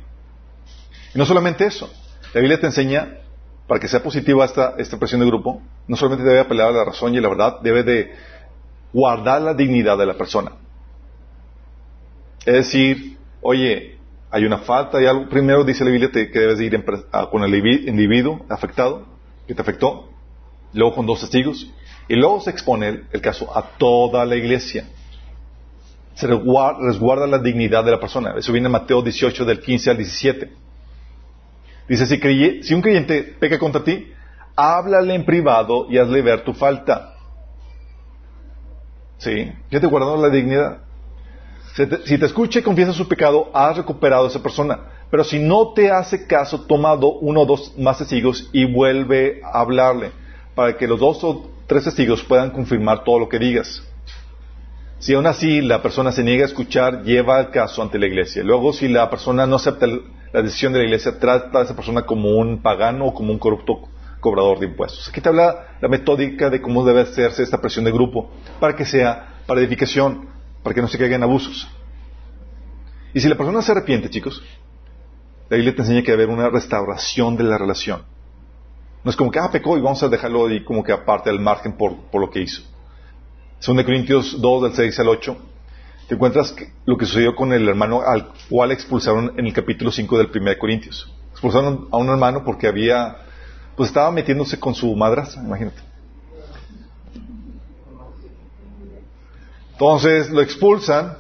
Y no solamente eso. La Biblia te enseña, para que sea positiva esta, esta presión de grupo, no solamente debe apelar a la razón y la verdad, debe de guardar la dignidad de la persona. Es decir, oye, hay una falta, hay algo. Primero dice la Biblia que debes de ir con el individuo afectado, que te afectó, luego con dos testigos, y luego se expone el caso a toda la iglesia se resguarda la dignidad de la persona. Eso viene en Mateo 18 del 15 al 17. Dice, si, si un creyente peca contra ti, háblale en privado y hazle ver tu falta. ¿Sí? Ya te guardado la dignidad. Si te, escucha y confiesa su pecado, has recuperado a esa persona. Pero si no te hace caso, tomado uno o dos más testigos y vuelve a hablarle. para que los dos o tres testigos puedan confirmar todo lo que digas. Si aún así la persona se niega a escuchar, lleva el caso ante la iglesia. Luego, si la persona no acepta la decisión de la iglesia, trata a esa persona como un pagano o como un corrupto cobrador de impuestos. Aquí te habla la metódica de cómo debe hacerse esta presión de grupo para que sea para edificación, para que no se caigan abusos. Y si la persona se arrepiente, chicos, la Biblia te enseña que debe haber una restauración de la relación. No es como que, ah, pecó y vamos a dejarlo ahí como que aparte del margen por, por lo que hizo. Según de Corintios 2, del 6 al 8, te encuentras lo que sucedió con el hermano al cual expulsaron en el capítulo 5 del 1 Corintios. Expulsaron a un hermano porque había, pues estaba metiéndose con su madrastra, imagínate. Entonces lo expulsan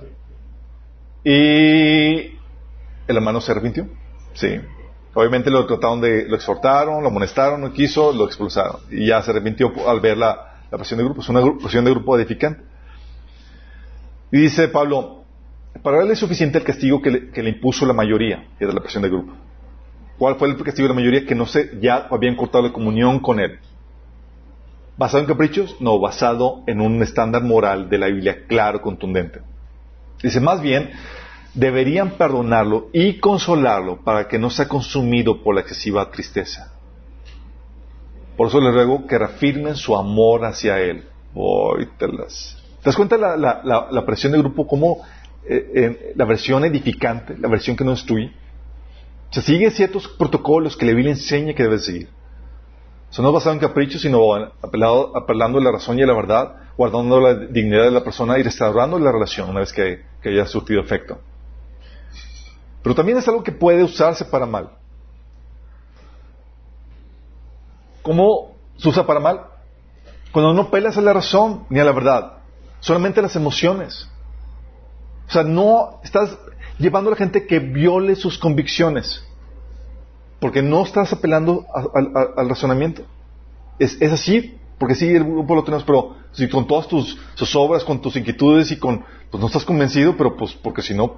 y el hermano se arrepintió. Sí. Obviamente lo trataron de, lo exhortaron, lo amonestaron, no quiso, lo expulsaron. Y ya se arrepintió al ver la, la presión de grupo, es una presión de grupo edificante. Y dice Pablo, para él es suficiente el castigo que le, impuso la mayoría, que era la presión de grupo. ¿Cuál fue el castigo de la mayoría? Que no se, ya habían cortado la comunión con él. ¿Basado en caprichos? No, basado en un estándar moral de la Biblia claro, contundente. Dice, más bien, deberían perdonarlo y consolarlo para que no sea consumido por la excesiva tristeza. Por eso les ruego que reafirmen su amor hacia Él. ¿Te das cuenta la, presión del grupo como eh, la versión edificante, la versión que no destruye? Se sigue ciertos protocolos que la Biblia enseña que debe seguir. No es basado en caprichos, sino apelando a la razón y a la verdad, guardando la dignidad de la persona y restaurando la relación una vez que, que haya surtido efecto. Pero también es algo que puede usarse para mal. ¿Cómo se usa para mal? Cuando no pelas a la razón ni a la verdad, solamente a las emociones. O sea, no estás llevando a la gente que viole sus convicciones, porque no estás apelando al razonamiento. Es, así, porque sí, el grupo lo tenemos, pero si con todas tus, tus, obras, con tus inquietudes y con, pues no estás convencido, pero pues porque si no,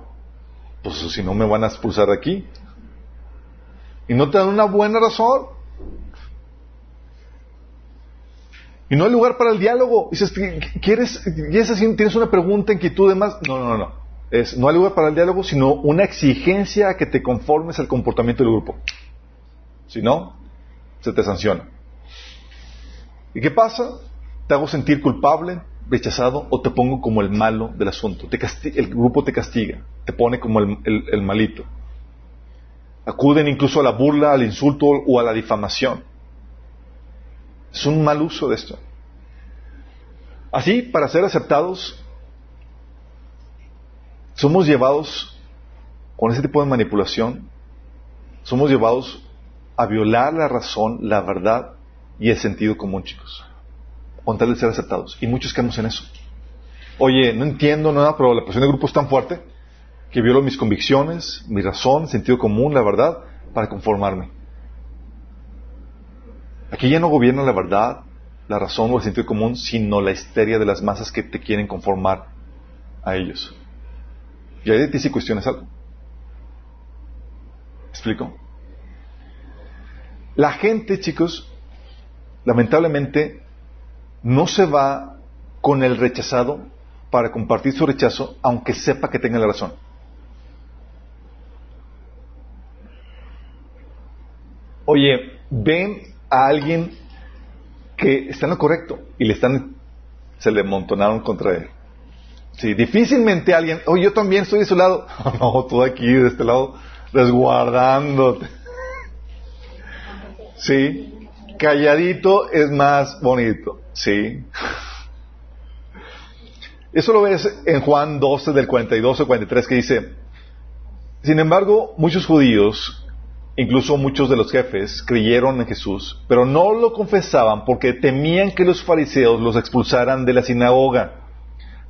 pues si no me van a expulsar de aquí. Y no te dan una buena razón. Y no hay lugar para el diálogo. Dices, ¿quieres, quieres tienes una pregunta, inquietud, demás? No, no, no. Es, no hay lugar para el diálogo, sino una exigencia a que te conformes al comportamiento del grupo. Si no, se te sanciona. ¿Y qué pasa? Te hago sentir culpable, rechazado o te pongo como el malo del asunto. el grupo te castiga, te pone como el malito. Acuden incluso a la burla, al insulto o a la difamación. Es un mal uso de esto. Así, para ser aceptados, somos llevados con ese tipo de manipulación, somos llevados a violar la razón, la verdad y el sentido común, chicos, con tal de ser aceptados. Y muchos quedamos en eso. Oye, no entiendo nada, pero la presión del grupo es tan fuerte que violo mis convicciones, mi razón, sentido común, la verdad, para conformarme. Aquí ya no gobierna la verdad, la razón o el sentido común, sino la histeria de las masas que te quieren conformar a ellos. Y ahí de ti si cuestiones algo. explico? La gente, chicos, lamentablemente, no se va con el rechazado para compartir su rechazo, aunque sepa que tenga la razón. Oye, ven a alguien que está en lo correcto y le están, se le montonaron contra él. Sí, difícilmente alguien, oh, yo también estoy de su lado. no, tú aquí, de este lado, resguardándote. Sí, calladito es más bonito. Sí. Eso lo ves en Juan 12 del 42 al 43 que dice, sin embargo, muchos judíos Incluso muchos de los jefes creyeron en Jesús, pero no lo confesaban porque temían que los fariseos los expulsaran de la sinagoga.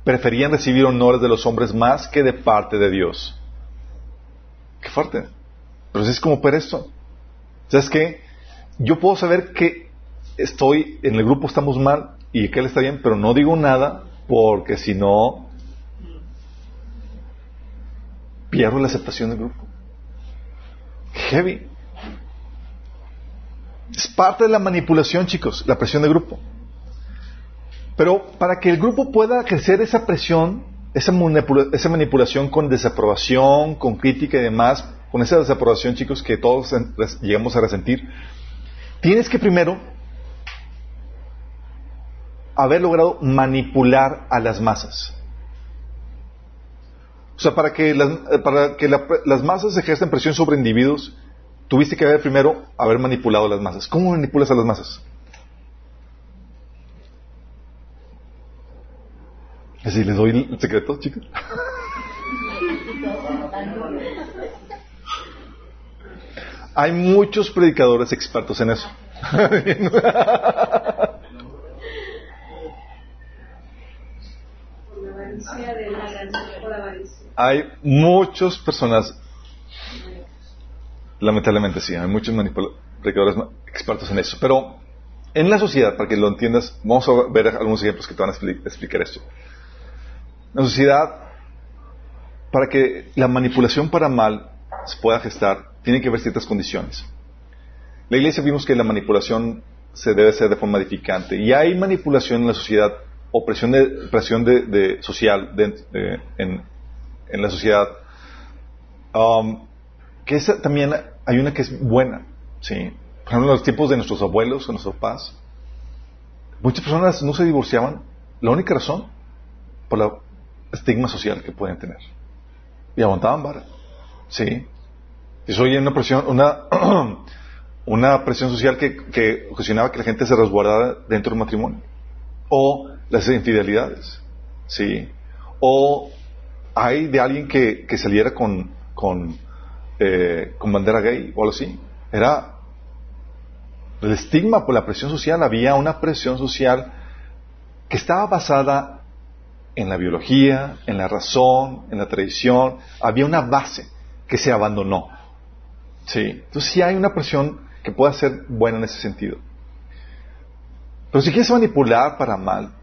Preferían recibir honores de los hombres más que de parte de Dios. Qué fuerte. Pero es como por esto. ¿Sabes qué? Yo puedo saber que estoy, en el grupo estamos mal y que él está bien, pero no digo nada porque si no, pierdo la aceptación del grupo heavy. Es parte de la manipulación, chicos, la presión de grupo. Pero para que el grupo pueda crecer esa presión, esa, esa manipulación con desaprobación, con crítica y demás, con esa desaprobación, chicos, que todos llegamos a resentir, tienes que primero haber logrado manipular a las masas. O sea, para que las, para que las masas ejerzan presión sobre individuos, tuviste que haber primero haber manipulado a las masas. ¿Cómo manipulas a las masas? Así les doy el secreto, chicos. Hay muchos predicadores expertos en eso. Hay muchas personas, lamentablemente sí, hay muchos predicadores expertos en eso. Pero en la sociedad, para que lo entiendas, vamos a ver algunos ejemplos que te van a explicar esto. La sociedad, para que la manipulación para mal se pueda gestar, tiene que haber ciertas condiciones. La iglesia vimos que la manipulación se debe hacer de forma edificante. Y hay manipulación en la sociedad o presión, de, presión de, social en, la sociedad. Um, que también hay una que es buena. ¿sí? Por ejemplo, en los tiempos de nuestros abuelos o nuestros papás, muchas personas no se divorciaban. La única razón por la estigma social que pueden tener. Y aguantaban vara. Sí. Y soy una presión, una, una presión social que, que ocasionaba que la gente se resguardara dentro del matrimonio. O las infidelidades. Sí. O hay de alguien que, que saliera con, con, eh, con bandera gay o algo así. Era el estigma por la presión social. Había una presión social que estaba basada en la biología, en la razón, en la tradición, había una base que se abandonó. ¿Sí? Entonces sí hay una presión que puede ser buena en ese sentido. Pero si quieres manipular para mal,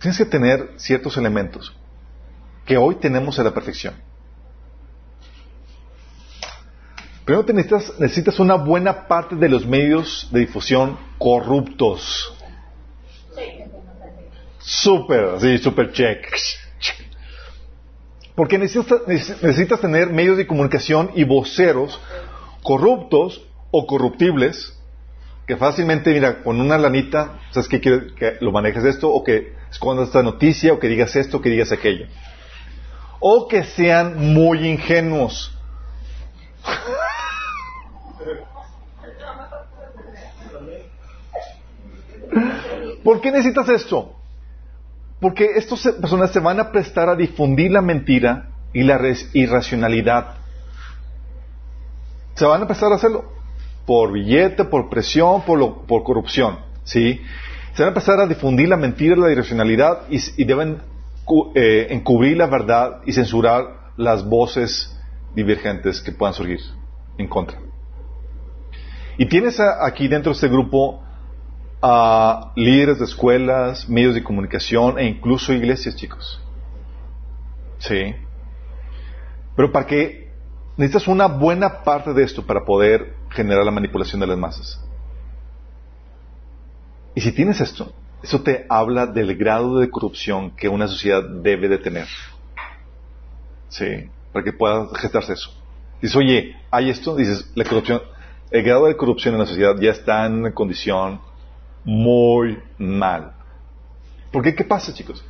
tienes que tener ciertos elementos que hoy tenemos a la perfección. Primero necesitas, necesitas una buena parte de los medios de difusión corruptos. Súper, sí, súper check. Porque necesitas, necesitas tener medios de comunicación y voceros corruptos o corruptibles que fácilmente, mira, con una lanita, ¿sabes qué quiere que lo manejes esto? O que escondas esta noticia, o que digas esto, o que digas aquello. O que sean muy ingenuos. ¿Por qué necesitas esto? Porque estas personas se van a prestar a difundir la mentira y la irracionalidad. Se van a prestar a hacerlo por billete, por presión, por, por corrupción. ¿sí? Se van a empezar a difundir la mentira la irracionalidad y, deben eh, encubrir la verdad y censurar las voces divergentes que puedan surgir en contra. Y tienes aquí dentro de este grupo a líderes de escuelas, medios de comunicación e incluso iglesias, chicos. Sí. Pero para que necesitas una buena parte de esto para poder generar la manipulación de las masas. Y si tienes esto, eso te habla del grado de corrupción que una sociedad debe de tener. Sí, para que pueda gestarse eso. Dices, oye, hay esto, dices, la corrupción, el grado de corrupción en la sociedad ya está en condición muy mal. ¿Por qué? ¿Qué pasa, chicos?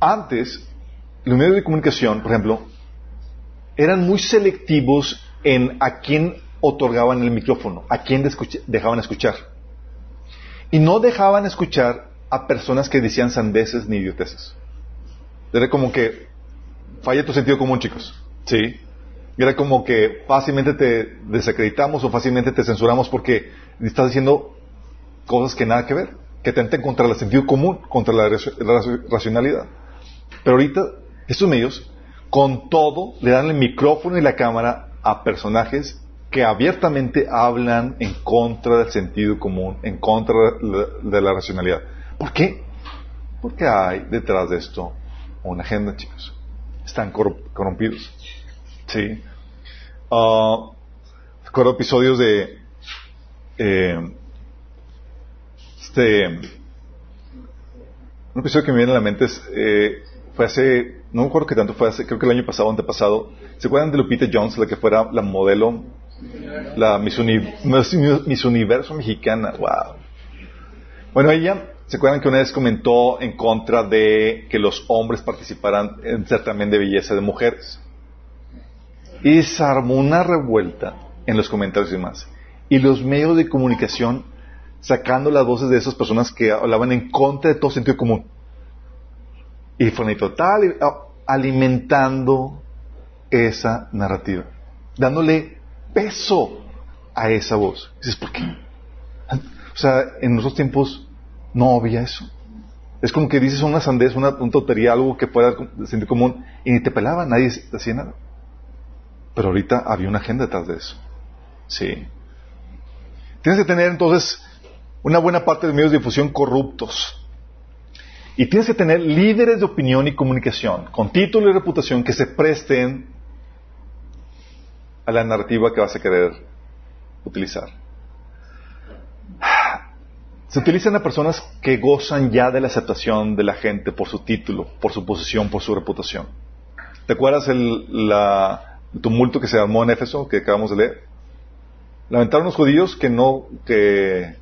Antes, los medios de comunicación, por ejemplo, eran muy selectivos en a quién otorgaban el micrófono, a quién dejaban escuchar. Y no dejaban escuchar a personas que decían sandeces ni idioteces. Era como que falla tu sentido común, chicos. ¿Sí? Era como que fácilmente te desacreditamos o fácilmente te censuramos porque estás diciendo cosas que nada que ver, que tenten contra el sentido común, contra la, racionalidad. Pero ahorita, estos medios, con todo, le dan el micrófono y la cámara a personajes que abiertamente hablan en contra del sentido común, en contra de la racionalidad. ¿Por qué? Porque hay detrás de esto una agenda, chicos. Están corrompidos. Sí. Uh, recuerdo episodios de eh, este, un episodio que me viene a la mente es, eh, fue hace, no me acuerdo que tanto fue hace, creo que el año pasado antepasado. ¿Se acuerdan de Lupita Jones, la que fuera la modelo, la Miss, Universo mexicana? Wow. Bueno, ella, ¿se acuerdan que una vez comentó en contra de que los hombres participaran en certamen de belleza de mujeres? Y se armó una revuelta en los comentarios y demás. Y los medios de comunicación sacando las voces de esas personas que hablaban en contra de todo sentido común. Y fue total alimentando esa narrativa, dándole peso a esa voz. dices, ¿por qué? O sea, en nuestros tiempos no había eso. Es como que dices una sandez, una, tontería, algo que pueda sentir común, y ni te pelaba, nadie hacía nada. Pero ahorita había una agenda detrás de eso. Sí. Tienes que tener entonces una buena parte de medios de difusión corruptos. Y tienes que tener líderes de opinión y comunicación con título y reputación que se presten a la narrativa que vas a querer utilizar. Se utilizan a personas que gozan ya de la aceptación de la gente por su título, por su posición, por su reputación. ¿Te acuerdas el, tumulto que se armó en Éfeso, que acabamos de leer? Lamentaron los judíos que no, que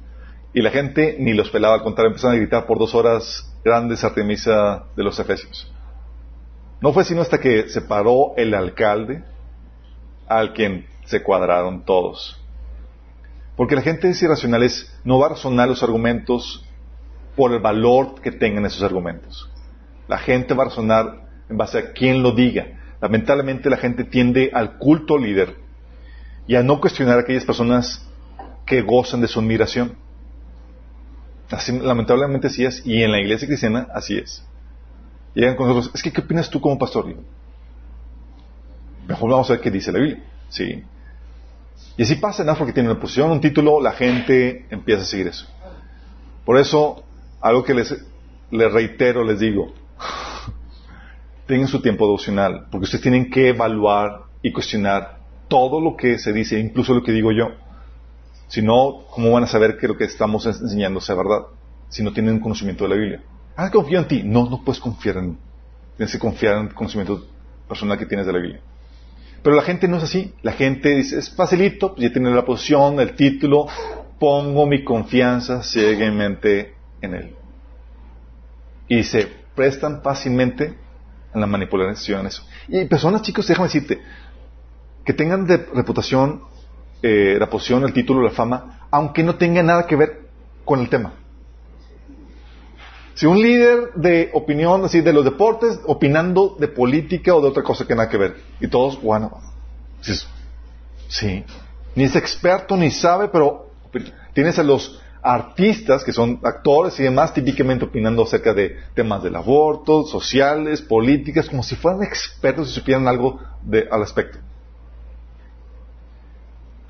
y la gente ni los pelaba, al contrario, empezaron a gritar por dos horas grandes Artemisa de los Efesios. No fue sino hasta que se paró el alcalde al quien se cuadraron todos. Porque la gente es irracional, es, no va a razonar los argumentos por el valor que tengan esos argumentos. La gente va a razonar en base a quien lo diga. Lamentablemente la gente tiende al culto líder y a no cuestionar a aquellas personas que gozan de su admiración lamentablemente así es. Y en la iglesia cristiana así es. Llegan con nosotros, es que ¿qué opinas tú como pastor? Mejor vamos a ver qué dice la Biblia. Sí. Y así pasa, ¿no? Porque tiene una posición, un título, la gente empieza a seguir eso. Por eso, algo que les, les reitero, les digo, tengan su tiempo devocional, porque ustedes tienen que evaluar y cuestionar todo lo que se dice, incluso lo que digo yo. Si no, ¿cómo van a saber que lo que estamos enseñando sea verdad? Si no tienen conocimiento de la Biblia. Ah, confío en ti. No, no puedes confiar en mí. Tienes que confiar en el conocimiento personal que tienes de la Biblia. Pero la gente no es así. La gente dice, es facilito, pues ya tiene la posición, el título, pongo mi confianza ciegamente en él. Y se prestan fácilmente a la manipulación eso. Y personas, chicos, déjame decirte, que tengan de reputación eh, la posición, el título, la fama, aunque no tenga nada que ver con el tema. Si un líder de opinión, así de los deportes, opinando de política o de otra cosa que nada que ver, y todos, bueno, sí, ni es experto ni sabe, pero tienes a los artistas que son actores y demás típicamente opinando acerca de temas del aborto, sociales, políticas, como si fueran expertos y supieran algo de, al respecto.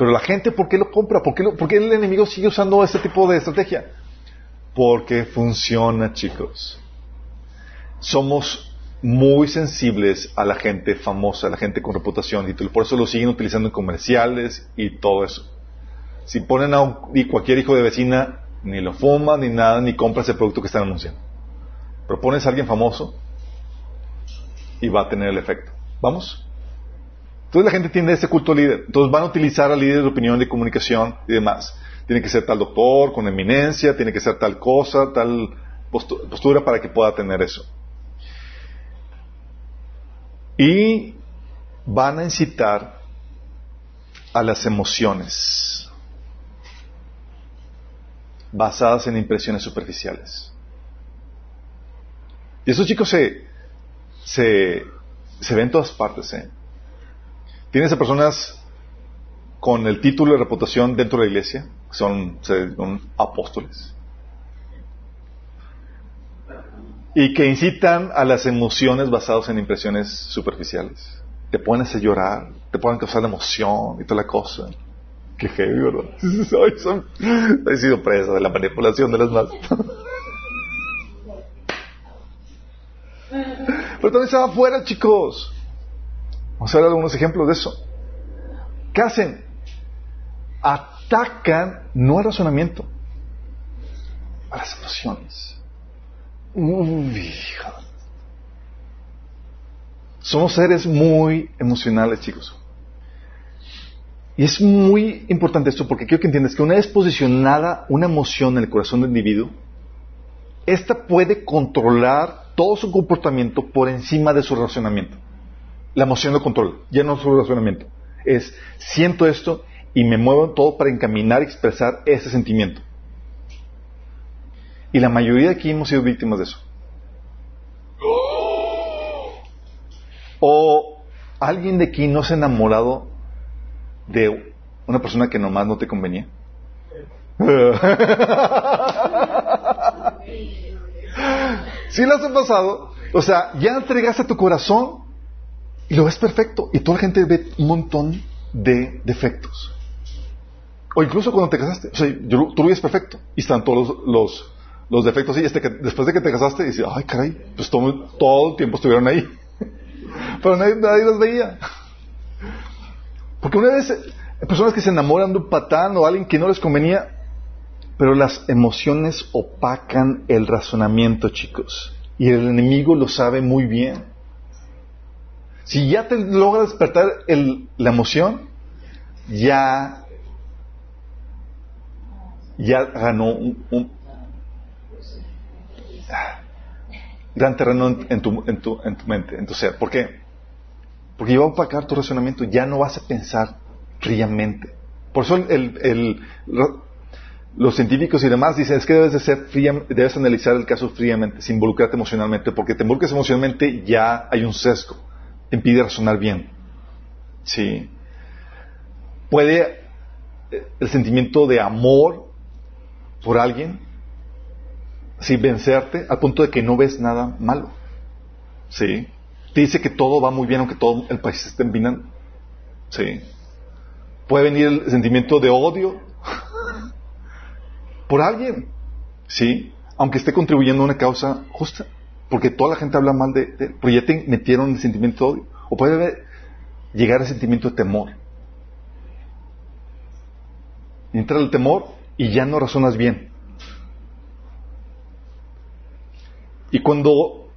Pero la gente, ¿por qué lo compra? ¿Por qué, el enemigo sigue usando ese tipo de estrategia? Porque funciona, chicos. Somos muy sensibles a la gente famosa, a la gente con reputación, y por eso lo siguen utilizando en comerciales y todo eso. Si ponen a cualquier hijo de vecina, ni lo fuma, ni nada, ni compra ese producto que están anunciando. Pero pones a alguien famoso y va a tener el efecto. ¿Vamos? Entonces la gente tiene ese culto líder. Entonces van a utilizar al líder de opinión, de comunicación y demás. Tiene que ser tal doctor, con eminencia, tiene que ser tal cosa, tal postura para que pueda tener eso. Y van a incitar a las emociones basadas en impresiones superficiales. Y esos chicos se, se, se ven en todas partes. ¿eh? Tienes a personas con el título de reputación dentro de la iglesia, que son, apóstoles, y que incitan a las emociones basadas en impresiones superficiales. Te pones a llorar, te pueden causar emoción y toda la cosa. Qué heavy, ¿verdad? he sido presa de la manipulación de las masas. Pero también va afuera, chicos. Vamos a ver algunos ejemplos de eso. ¿Qué hacen? Atacan no al razonamiento, a las emociones. Uy, Somos seres muy emocionales, chicos. Y es muy importante esto porque quiero que entiendas que una vez posicionada una emoción en el corazón del individuo, esta puede controlar todo su comportamiento por encima de su razonamiento. La emoción lo controla, ya no su razonamiento. Es, siento esto y me muevo todo para encaminar y expresar ese sentimiento. Y la mayoría de aquí hemos sido víctimas de eso. O alguien de aquí no se ha enamorado de una persona que nomás no te convenía. ¿Sí las ha pasado? O sea, ya entregaste tu corazón y lo ves perfecto. Y toda la gente ve un montón de defectos. O incluso cuando te casaste. O sea, tú lo ves perfecto. Y están todos los, los, defectos ahí. Este que, después de que te casaste, dices, ay, caray, pues todo, todo el tiempo estuvieron ahí. Pero nadie, nadie los veía. Porque una vez, personas que se enamoran de un patán o alguien que no les convenía, pero las emociones opacan el razonamiento, chicos. Y el enemigo lo sabe muy bien. Si ya te logra despertar la emoción, ya, ya ganó un, gran terreno en, tu, en, tu, en tu mente, en. ¿Por qué? Porque va a opacar tu razonamiento, ya no vas a pensar fríamente. Por eso el, el, los científicos y demás dicen es que debes de ser fría, debes analizar el caso fríamente, sin involucrarte emocionalmente, porque te involucras emocionalmente ya hay un sesgo, impide razonar bien. Sí. Puede eh, el sentimiento de amor por alguien, sí, vencerte al punto de que no ves nada malo. Sí. Te dice que todo va muy bien aunque todo el país esté empinando. Sí. Puede venir el sentimiento de odio por alguien, ¿sí? Aunque esté contribuyendo a una causa justa, porque toda la gente habla mal de, él, pero ya te metieron el sentimiento de odio. O puede llegar el sentimiento de temor. Entra el temor y ya no razonas bien. Y cuando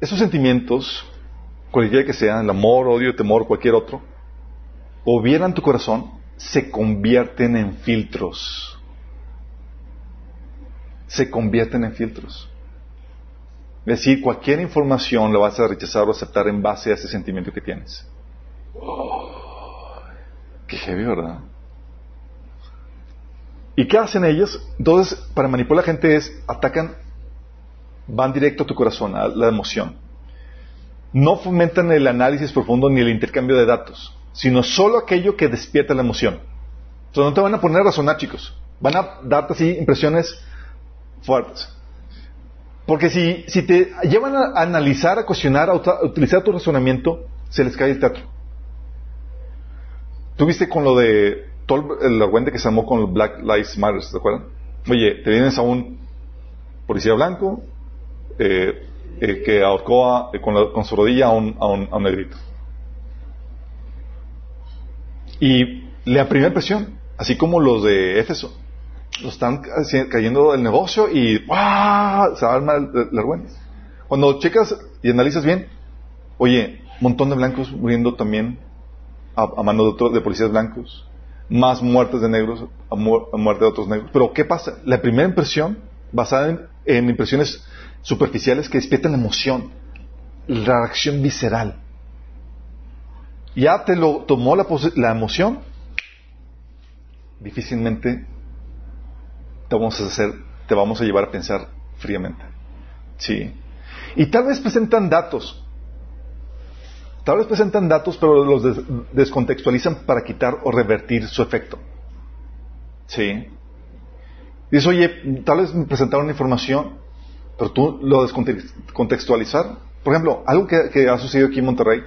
esos sentimientos, cualquiera que sean, el amor, odio, temor, cualquier otro, hubieran tu corazón, se convierten en filtros se convierten en filtros. Es decir, cualquier información la vas a rechazar o aceptar en base a ese sentimiento que tienes. qué heavy, ¿verdad? ¿Y qué hacen ellos? Entonces, para manipular a la gente es, atacan, van directo a tu corazón, a la emoción. No fomentan el análisis profundo ni el intercambio de datos, sino solo aquello que despierta la emoción. Entonces no te van a poner a razonar, chicos. Van a darte así impresiones fuertes. Porque si, si te llevan a analizar, a cuestionar, a, utilizar tu razonamiento, se les cae el teatro. ¿Tú viste con lo de todo el argüente que se armó con Black Lives Matter, ¿te acuerdan? Oye, te vienes a un policía blanco eh, eh, que ahorcó con, con, su rodilla a un, a, un, a un negrito. Y la primera impresión, así como los de Éfeso, lo están cayendo el negocio y ¡wow! se arma el, el Cuando checas y analizas bien, oye, montón de blancos muriendo también a, mano de, de, policías blancos, más muertes de negros a, muerte de otros negros. Pero ¿qué pasa? La primera impresión, basada en, impresiones superficiales que despiertan la emoción, la reacción visceral. Ya te lo tomó la, la emoción, difícilmente te vamos a hacer, te vamos a llevar a pensar fríamente. Sí. Y tal vez presentan datos. Tal vez presentan datos, pero los descontextualizan para quitar o revertir su efecto. Sí. Dice, oye, tal vez me presentaron información, pero tú lo descontextualizar. Por ejemplo, algo que, que, ha sucedido aquí en Monterrey,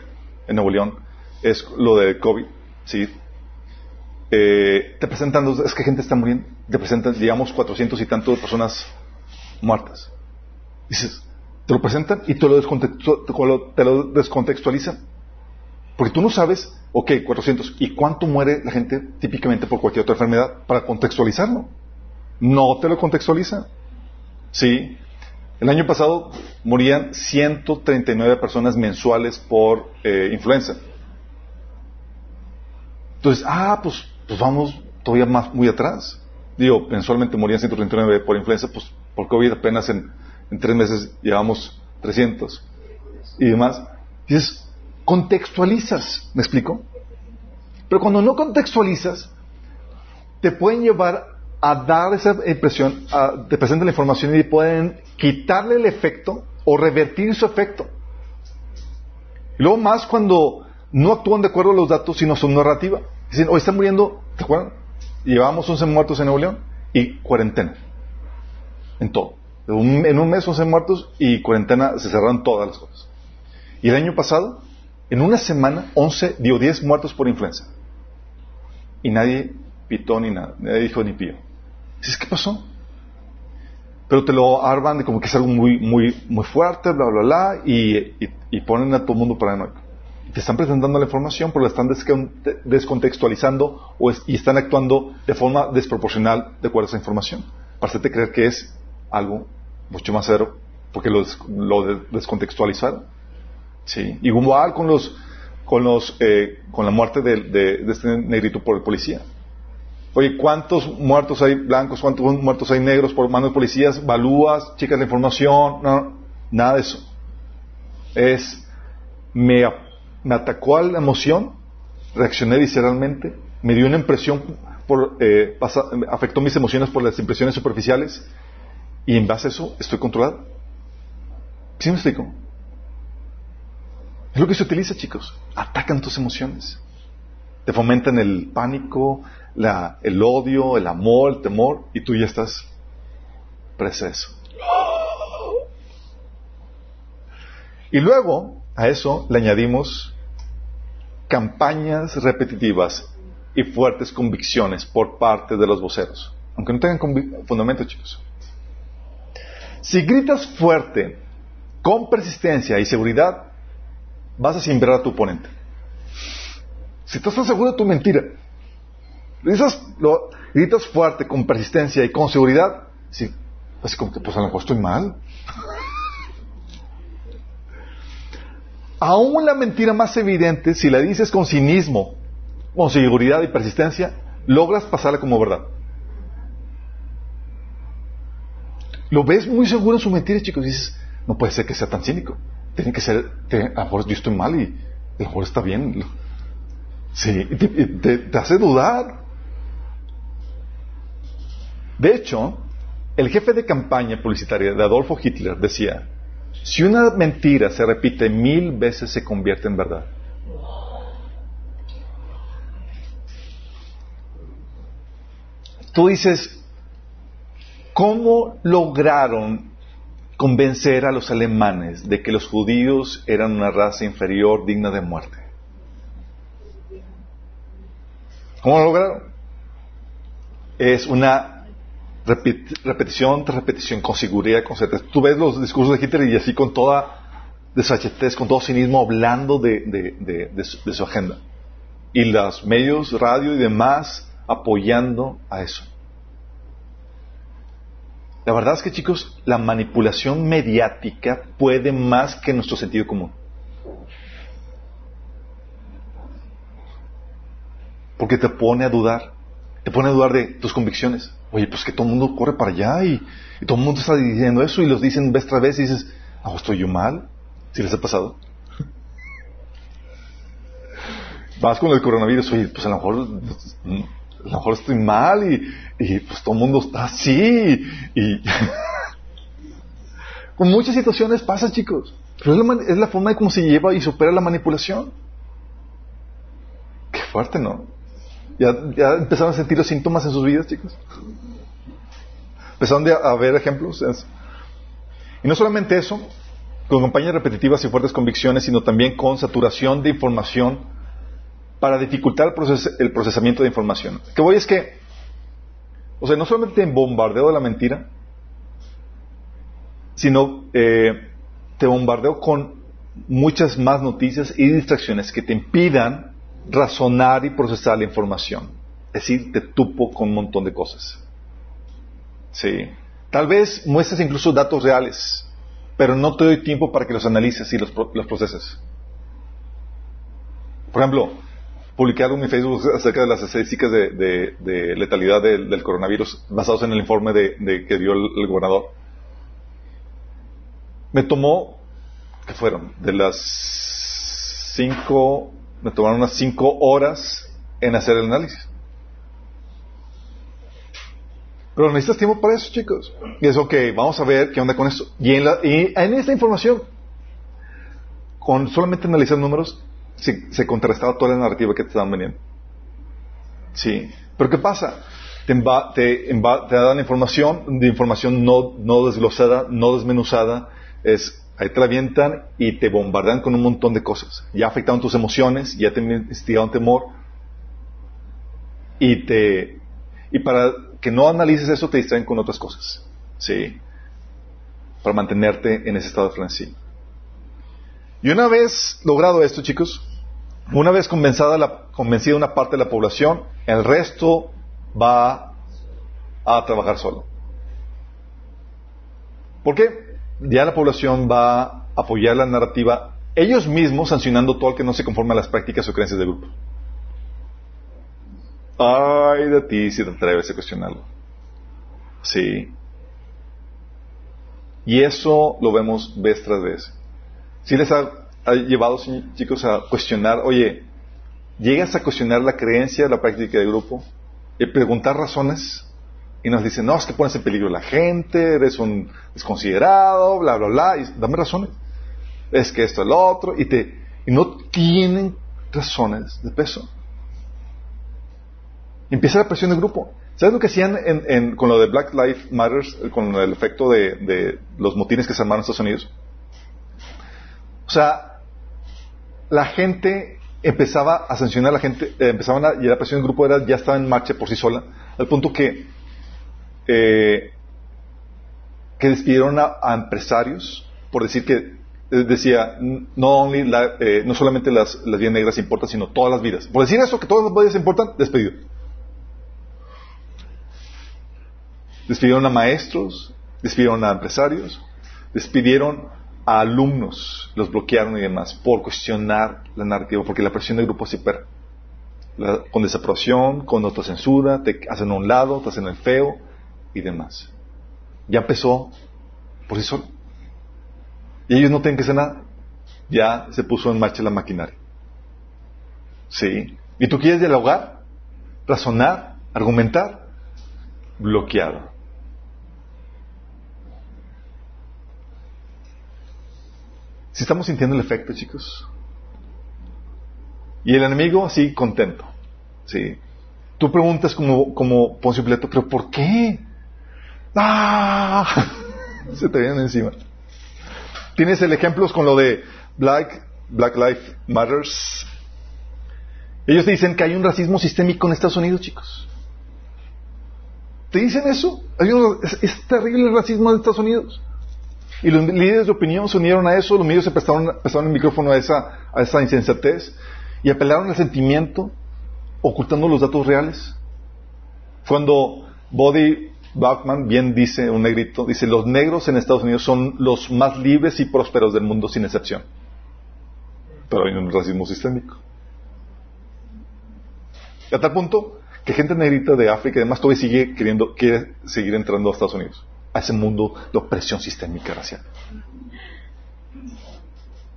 en Nuevo León, es lo de COVID. Sí. Eh, te presentan, es que gente está muriendo, te presentan, digamos, cuatrocientos y tantos personas muertas. Dices, te lo presentan y te lo, te lo descontextualizan. Porque tú no sabes, ok, 400, ¿y cuánto muere la gente típicamente por cualquier otra enfermedad? Para contextualizarlo. No te lo contextualiza. Sí. El año pasado morían 139 personas mensuales por eh, influenza. Entonces, ah, pues, pues vamos todavía más muy atrás. Digo, mensualmente morían 139 por influenza, pues por COVID apenas en, en tres meses llevamos 300 y demás. Dices, contextualizas, ¿me explico? Pero cuando no contextualizas, te pueden llevar a dar esa impresión, a, te presentan la información y pueden quitarle el efecto o revertir su efecto. Y luego más cuando no actúan de acuerdo a los datos, sino su narrativa. Dicen, hoy están muriendo, ¿te acuerdan? Llevamos 11 muertos en Nuevo León y cuarentena. En todo. En un mes 11 muertos y cuarentena se cerraron todas las cosas. Y el año pasado, en una semana, 11, dio 10 muertos por influenza. Y nadie pitó ni nada, nadie dijo ni pío. Dices, ¿qué pasó? Pero te lo arman de como que es algo muy, muy, muy fuerte, bla, bla, bla, y, y, ponen a todo el mundo paranoico. Te están presentando la información, pero la están descontextualizando o y están actuando de forma desproporcional de acuerdo a esa información. Para hacerte creer que es algo mucho más cero, porque lo, descontextualizaron. Sí. Igual con los, con los, eh, con la muerte de, de, este negrito por el policía. Oye, ¿cuántos muertos hay blancos? ¿Cuántos muertos hay negros por manos de policías? ¿Valúas? ¿Checas la información? No, nada de eso. Es, me, me atacó a la emoción, reaccioné visceralmente, me dio una impresión, eh, afectó mis emociones por las impresiones superficiales y en base a eso estoy controlado. ¿Sí me explico? Es lo que se utiliza, chicos. Atacan tus emociones. Te fomentan el pánico, la, el odio, el amor, el temor, y tú ya estás preso. Y luego a eso le añadimos campañas repetitivas y fuertes convicciones por parte de los voceros. Aunque no tengan fundamento, chicos. Si gritas fuerte, con persistencia y seguridad, vas a simbrar a tu oponente. Si estás seguro de tu mentira, gritas, lo, gritas fuerte, con persistencia y con seguridad, sí, así como que pues a lo mejor estoy mal. Aún la mentira más evidente, si la dices con cinismo, con seguridad y persistencia, logras pasarla como verdad. Lo ves muy seguro en su mentira, chicos, y dices, no puede ser que sea tan cínico tiene que ser, que a lo mejor yo estoy mal y a lo mejor está bien. Sí, te, hace dudar. De hecho, el jefe de campaña publicitaria de Adolfo Hitler decía, si una mentira se repite mil veces se convierte en verdad. Tú dices, ¿cómo lograron convencer a los alemanes de que los judíos eran una raza inferior digna de muerte. ¿Cómo lo lograron? Es una repetición tras repetición, con seguridad, con certeza. Tú ves los discursos de Hitler y así con toda desfachatez, con todo cinismo, hablando de, su, agenda. Y los medios, radio y demás apoyando a eso. La verdad es que, chicos, la manipulación mediática puede más que nuestro sentido común. Porque te pone a dudar. Te pone a dudar de tus convicciones. Oye, pues que todo el mundo corre para allá y, todo el mundo está diciendo eso y los dicen vez tras vez y dices, ah, ¿estoy yo mal? ¿Si les ha pasado? Vas con el coronavirus, oye, pues a lo mejor a lo mejor estoy mal y, pues todo el mundo está así y con muchas situaciones pasa chicos pero es la, forma de cómo se lleva y supera la manipulación qué fuerte ¿no? Ya, empezaron a sentir los síntomas en sus vidas chicos empezaron a ver ejemplos y no solamente eso con campañas repetitivas y fuertes convicciones sino también con saturación de información para dificultar el, procesamiento de información. Que voy es que, o sea, no solamente en bombardeo de la mentira, sino eh, te bombardeo con muchas más noticias y distracciones que te impidan razonar y procesar la información. Es decir, te tupo con un montón de cosas. Sí. Tal vez muestres incluso datos reales, pero no te doy tiempo para que los analices y los, proceses. Por ejemplo, publicar en mi Facebook acerca de las estadísticas de, letalidad del, coronavirus basados en el informe de, que dio el, gobernador. Me tomó, ¿qué fueron? De las cinco, me tomaron unas cinco horas en hacer el análisis. Pero necesitas tiempo para eso, chicos. Y es ok, vamos a ver qué onda con eso. Y en, y en esta información, con solamente analizar números, se, contrastaba toda la narrativa que te estaban vendiendo. Sí. Pero ¿qué pasa? Te, te, te, dan información, de información no desglosada, no desmenuzada, es, ahí te la avientan y te bombardean con un montón de cosas. Ya afectaron tus emociones, ya te instigaron temor, y te, y para que no analices eso te distraen con otras cosas. Sí. Para mantenerte en ese estado de frenesí. Y una vez logrado esto, chicos, una vez convencida, la, convencida una parte de la población, el resto va a trabajar solo. ¿Por qué? Ya la población va a apoyar la narrativa ellos mismos sancionando todo el que no se conforme a las prácticas o creencias del grupo. Ay de ti si te atreves a cuestionarlo. Sí. Y eso lo vemos vez tras vez. Si les ha, llevado, chicos, a cuestionar, oye, llegas a cuestionar la creencia, la práctica del grupo, y preguntar razones, y nos dicen, no, es que pones en peligro a la gente, eres un desconsiderado, bla, bla, bla, y dame razones. Es que esto es lo otro, y, te, y no tienen razones de peso. Empieza la presión del grupo. ¿Sabes lo que hacían con lo de Black Lives Matter, con el efecto de, de los motines que se armaron en Estados Unidos? O sea, la gente empezaba a sancionar a la gente, eh, empezaban a, y la presión del grupo era, ya estaba en marcha por sí sola, al punto que, eh, que despidieron a, empresarios por decir que eh, decía, no, only no solamente las, las vidas negras importan, sino todas las vidas. Por decir eso, que todas las vidas importan, despedido. Despidieron a maestros, despidieron a empresarios, despidieron a alumnos, los bloquearon y demás, por cuestionar la narrativa, porque la presión del grupo se per con desaprobación, con autocensura, te hacen a un lado, te hacen el feo y demás. Ya empezó por sí solo. Y ellos no tienen que hacer nada. Ya se puso en marcha la maquinaria. ¿Sí? ¿Y tú quieres dialogar? ¿Razonar? ¿Argumentar? Bloqueado. Si estamos sintiendo el efecto, chicos. Y el enemigo así contento. Sí. Tú preguntas como, como Poncio Pilato, pero ¿por qué? ¡Ah! Se te vienen encima. Tienes el ejemplo con lo de Black, Black Lives Matters. Ellos te dicen que hay un racismo sistémico en Estados Unidos, chicos. ¿Te dicen eso? es, terrible el racismo en Estados Unidos. Y los líderes de opinión se unieron a eso, los medios se prestaron, el micrófono a esa, a esa insensatez y apelaron al sentimiento ocultando los datos reales. Cuando Body Bachman bien dice, un negrito, dice, los negros en Estados Unidos son los más libres y prósperos del mundo sin excepción. Pero hay un racismo sistémico. A tal punto que gente negrita de África y demás todavía sigue queriendo, quiere seguir entrando a Estados Unidos a ese mundo de opresión sistémica racial.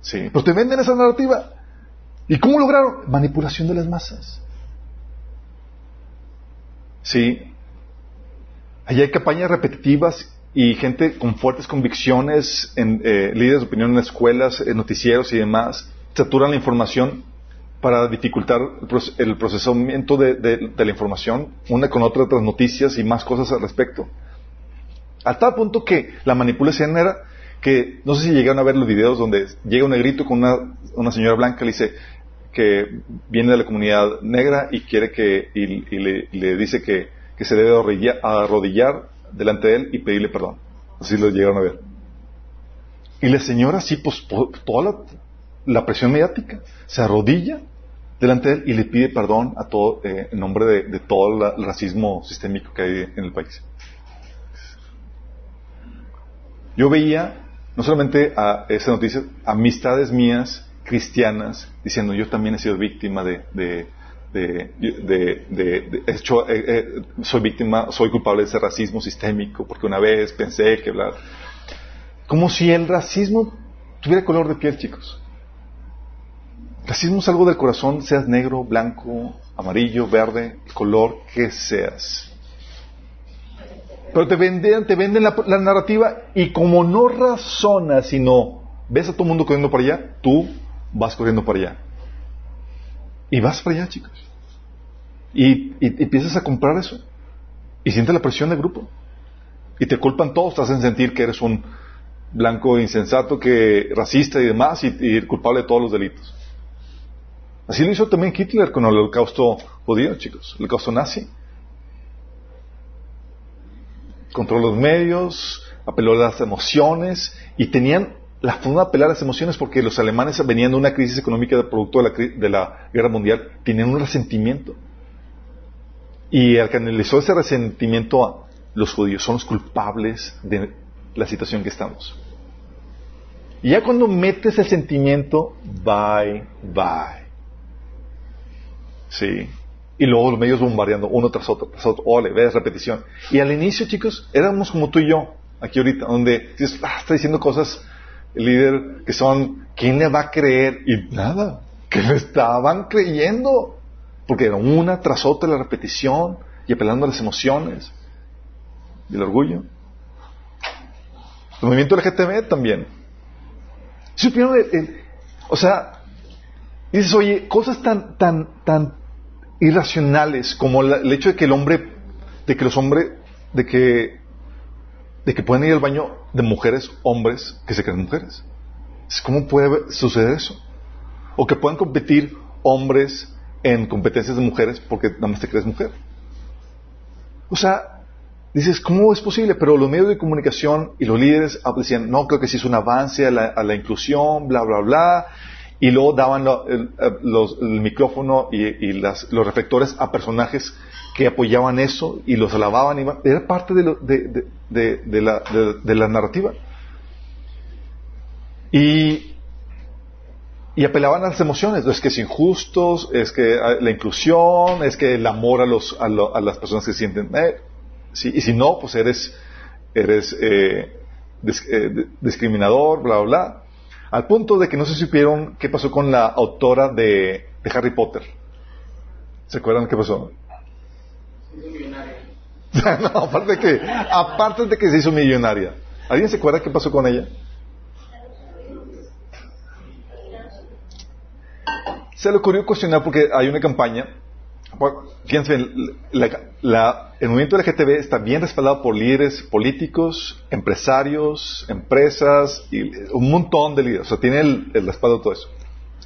Sí, pero te venden esa narrativa. ¿Y cómo lograron? Manipulación de las masas. Sí. Allí hay campañas repetitivas y gente con fuertes convicciones, en, eh, líderes de opinión en escuelas, en noticieros y demás, saturan la información para dificultar el procesamiento de, de la información, una con otra, otras noticias y más cosas al respecto. A tal punto que la manipulación era que, no sé si llegaron a ver los videos donde llega un negrito con una, una señora blanca, le dice que viene de la comunidad negra y quiere que, y, le, dice que, que, se debe arrodillar, delante de él y pedirle perdón. Así lo llegaron a ver. Y la señora, sí, pues, toda la, presión mediática. Se arrodilla delante de él y le pide perdón a todo, eh, en nombre de, todo el racismo sistémico que hay en el país. Yo veía, no solamente a esa noticia, amistades mías cristianas diciendo yo también he sido víctima de, de, hecho, eh, eh, soy víctima, soy culpable de ese racismo sistémico porque una vez pensé que bla. Como si el racismo tuviera color de piel, chicos. Racismo es algo del corazón, seas negro, blanco, amarillo, verde, el color que seas. Pero te venden, te venden la, la narrativa y como no razonas, sino ves a todo el mundo corriendo para allá, tú vas corriendo para allá. Y vas para allá, chicos. Y, empiezas a comprar eso. Y sientes la presión del grupo. Y te culpan todos, te hacen sentir que eres un blanco insensato, que racista y demás, y, y culpable de todos los delitos. Así lo hizo también Hitler con el holocausto judío, chicos, el holocausto nazi. Controló los medios, apeló a las emociones y tenían la forma de apelar a las emociones porque los alemanes venían de una crisis económica producto de la, de la guerra mundial, tenían un resentimiento. Y al canalizó ese resentimiento a los judíos, son los culpables de la situación que estamos. Y ya cuando metes el sentimiento, bye, bye. Sí. Y luego los medios bombardeando uno tras otro, tras otro. Ole, ves repetición. Y al inicio, chicos, éramos como tú y yo, aquí ahorita, donde ah, está diciendo cosas líder que son, ¿quién le va a creer? Y nada, que le estaban creyendo, porque era una tras otra la repetición y apelando a las emociones y el orgullo. El movimiento LGTB también. Supieron, o sea, dices, oye, cosas tan, tan, tan irracionales como el hecho de que el hombre, de que los hombres, de que de que pueden ir al baño de mujeres, hombres que se creen mujeres. ¿Cómo puede suceder eso? O que puedan competir hombres en competencias de mujeres porque nada más te crees mujer. O sea, dices, ¿cómo es posible? Pero los medios de comunicación y los líderes decían, no, creo que sí es un avance a la, inclusión, bla, bla, bla. Y luego daban el, micrófono y, los reflectores a personajes que apoyaban eso y los alababan. Y, era parte de, de, la, de, la, narrativa. Y, y apelaban a las emociones. Es que es injusto, es que ah, la inclusión, es que el amor a, los, a, las personas que sienten. Y si no, pues eres, eres eh, eh, discriminador, bla, bla, bla. Al punto de que no se supieron qué pasó con la autora de, de Harry Potter. ¿Se acuerdan qué pasó? no, aparte de que, aparte de que se hizo millonaria. ¿Alguien se acuerda qué pasó con ella? Se le ocurrió cuestionar porque hay una campaña. Fíjense el movimiento LGTB está bien respaldado por líderes políticos, empresarios, empresas y un montón de líderes. O sea, tiene el, respaldo de todo eso.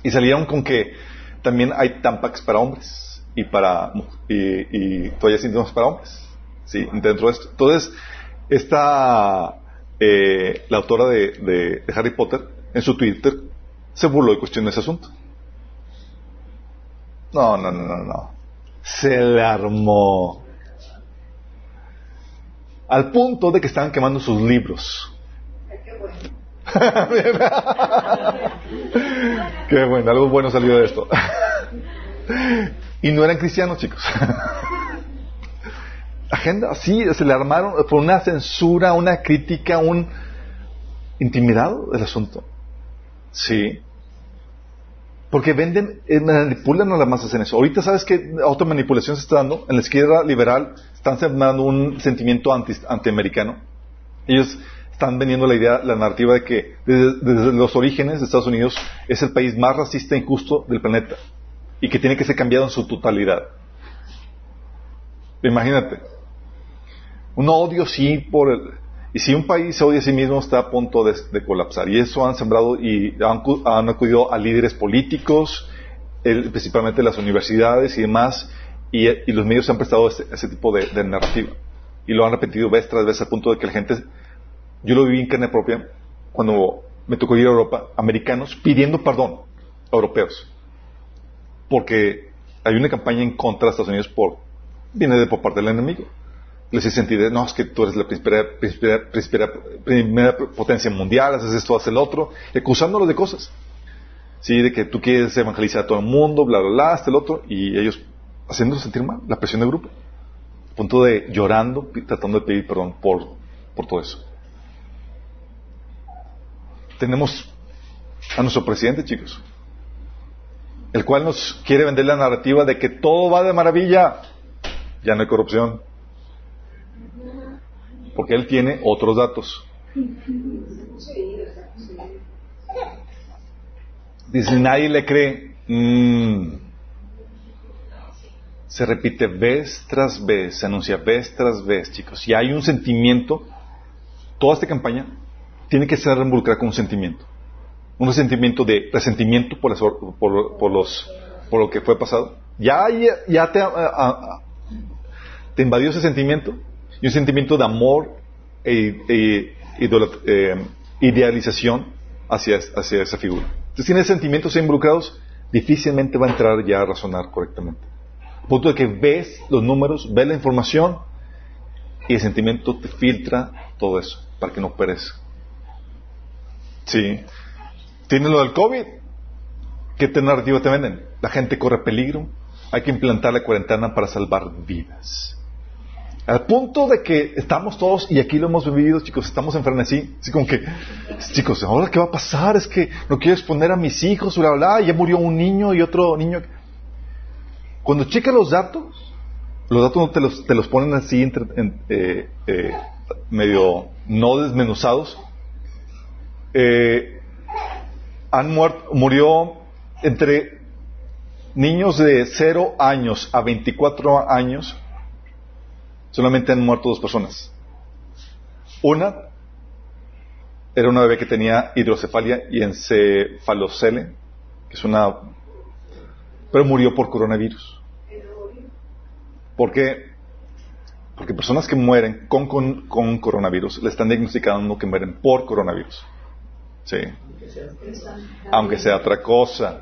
Y salieron con que también hay tampax para hombres y para y, y toallas íntimas para hombres. ¿sí? dentro de esto. Entonces, esta, eh, la autora de, Harry Potter, en su Twitter, se burló y cuestionó ese asunto. No, no, no, no, no. Se le armó. Al punto de que estaban quemando sus libros. Qué bueno, algo bueno salió de esto. Y no eran cristianos, chicos agenda, sí, se le armaron por una censura, una crítica, un intimidado del asunto. Sí. Porque venden, eh, manipulan a las masas en eso. Ahorita sabes que manipulación se está dando. En la izquierda liberal están sembrando un sentimiento anti, antiamericano. Ellos están vendiendo la idea, la narrativa de que desde, desde, los orígenes de Estados Unidos es el país más racista e injusto del planeta y que tiene que ser cambiado en su totalidad. Imagínate. Un odio sí por el... Y si un país se odia a sí mismo está a punto de, colapsar. Y eso han sembrado y han, acudido a líderes políticos, principalmente las universidades y demás, y, los medios han prestado ese, tipo de, narrativa. Y lo han repetido vez tras vez al punto de que la gente, yo lo viví en carne propia, cuando me tocó ir a Europa, americanos pidiendo perdón a europeos. Porque hay una campaña en contra de Estados Unidos por, viene de por parte del enemigo. Les hice sentir, no, es que tú eres la primera, potencia mundial, haces esto, haces el otro, acusándolos de cosas. Sí, de que tú quieres evangelizar a todo el mundo, bla, bla, bla, hasta el otro, y ellos haciéndolos sentir mal, la presión de grupo. A punto de llorando, tratando de pedir perdón por, por todo eso. Tenemos a nuestro presidente, chicos, el cual nos quiere vender la narrativa de que todo va de maravilla, ya no hay corrupción, porque él tiene otros datos. Dice, nadie le cree. Mm. Se repite vez tras vez, se anuncia vez tras vez, chicos. Y hay un sentimiento, toda esta campaña tiene que ser involucrada con un sentimiento. Un sentimiento de resentimiento por, por, los, por lo que fue pasado. Ya, ya, te, te invadió ese sentimiento y un sentimiento de amor e, e, e idealización hacia, hacia esa figura. Entonces, tienes sentimientos involucrados, difícilmente va a entrar ya a razonar correctamente. A punto de que ves los números, ves la información y el sentimiento te filtra todo eso para que no perezca. Sí. Tienes lo del COVID. ¿Qué narrativa te venden? La gente corre peligro. Hay que implantar la cuarentena para salvar vidas. Al punto de que estamos todos, y aquí lo hemos vivido, chicos, estamos en frenesí, así como que, chicos, ahora qué va a pasar, es que no quiero exponer a mis hijos, bla, bla, ya murió un niño y otro niño. Cuando checa los datos, los datos no te los, te los ponen así, eh, eh, medio no desmenuzados. Eh, han muerto, murió entre niños de 0 años a 24 años, solamente han muerto dos personas. Una era una bebé que tenía hidrocefalia y encefalocele, que es una... pero murió por coronavirus. ¿Por qué? Porque personas que mueren con, con, coronavirus le están diagnosticando que mueren por coronavirus. Sí. Aunque sea otra cosa.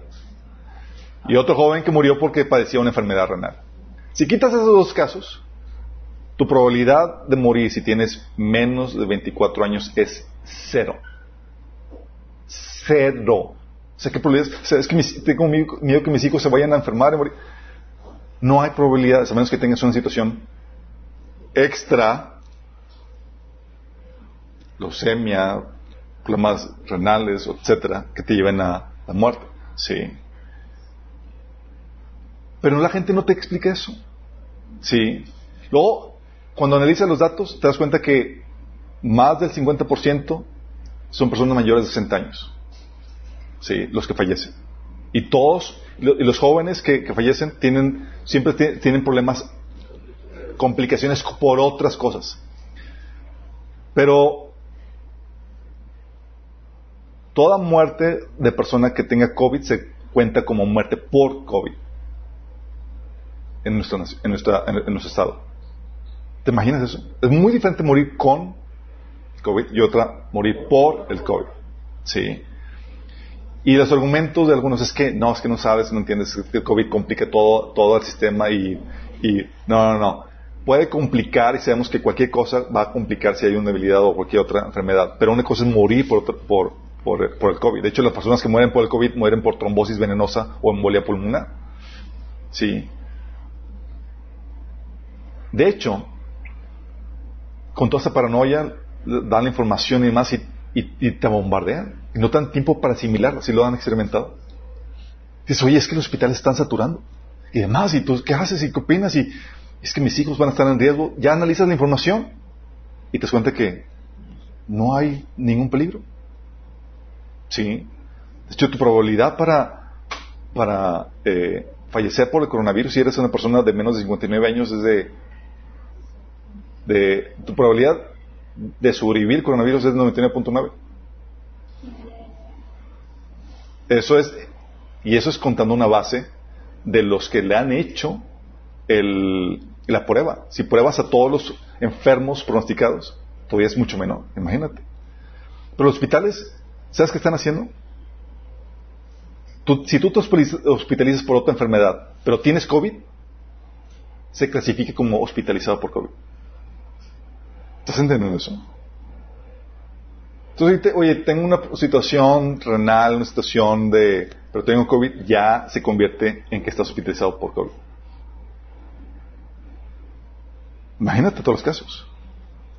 Y otro joven que murió porque padecía una enfermedad renal. Si quitas esos dos casos, tu probabilidad de morir si tienes menos de 24 años es cero. Cero. O sea, ¿qué probabilidad es? que tengo miedo que mis hijos se vayan a enfermar y morir. No hay probabilidades, a menos que tengas una situación extra, leucemia, problemas renales, etcétera, que te lleven a la muerte. Sí. Pero la gente no te explica eso. Sí. Luego, cuando analizas los datos, te das cuenta que más del 50% son personas mayores de 60 años. Sí, los que fallecen. Y todos, y los jóvenes que, fallecen tienen, siempre tienen problemas, complicaciones por otras cosas. Pero toda muerte de persona que tenga COVID se cuenta como muerte por COVID en nuestro, en en nuestro estado. ¿Te imaginas eso? Es muy diferente morir con COVID y otra morir por el COVID. ¿Sí? Y los argumentos de algunos es que no, es que no sabes, no entiendes, que el COVID complica todo, todo el sistema y, y no, no, no. Puede complicar y sabemos que cualquier cosa va a complicar si hay una debilidad o cualquier otra enfermedad. Pero una cosa es morir por, por, por, el COVID. De hecho, las personas que mueren por el COVID mueren por trombosis venenosa o embolia pulmonar. ¿Sí? De hecho, con toda esa paranoia, dan la información y demás y, te bombardean. Y no dan tiempo para asimilarla, si lo han experimentado. Dices, oye, es que los hospitales están saturando. Y demás, y tú, ¿qué haces? ¿Y qué opinas? Y es que mis hijos van a estar en riesgo. Ya analizas la información y te das cuenta que no hay ningún peligro. Sí. De hecho, tu probabilidad para, para eh, fallecer por el coronavirus, si eres una persona de menos de 59 años, es de de tu probabilidad de sobrevivir coronavirus es 99.9. Eso es, y eso es contando una base de los que le han hecho el, la prueba. Si pruebas a todos los enfermos pronosticados, todavía es mucho menor, imagínate. Pero los hospitales ¿Sabes qué están haciendo? si tú te hospitalizas por otra enfermedad, pero tienes COVID, se clasifica como hospitalizado por COVID. ¿Estás entendiendo eso? Entonces, oye, tengo una situación renal, una situación de, pero tengo COVID, ya se convierte en que estás hospitalizado por COVID. Imagínate todos los casos.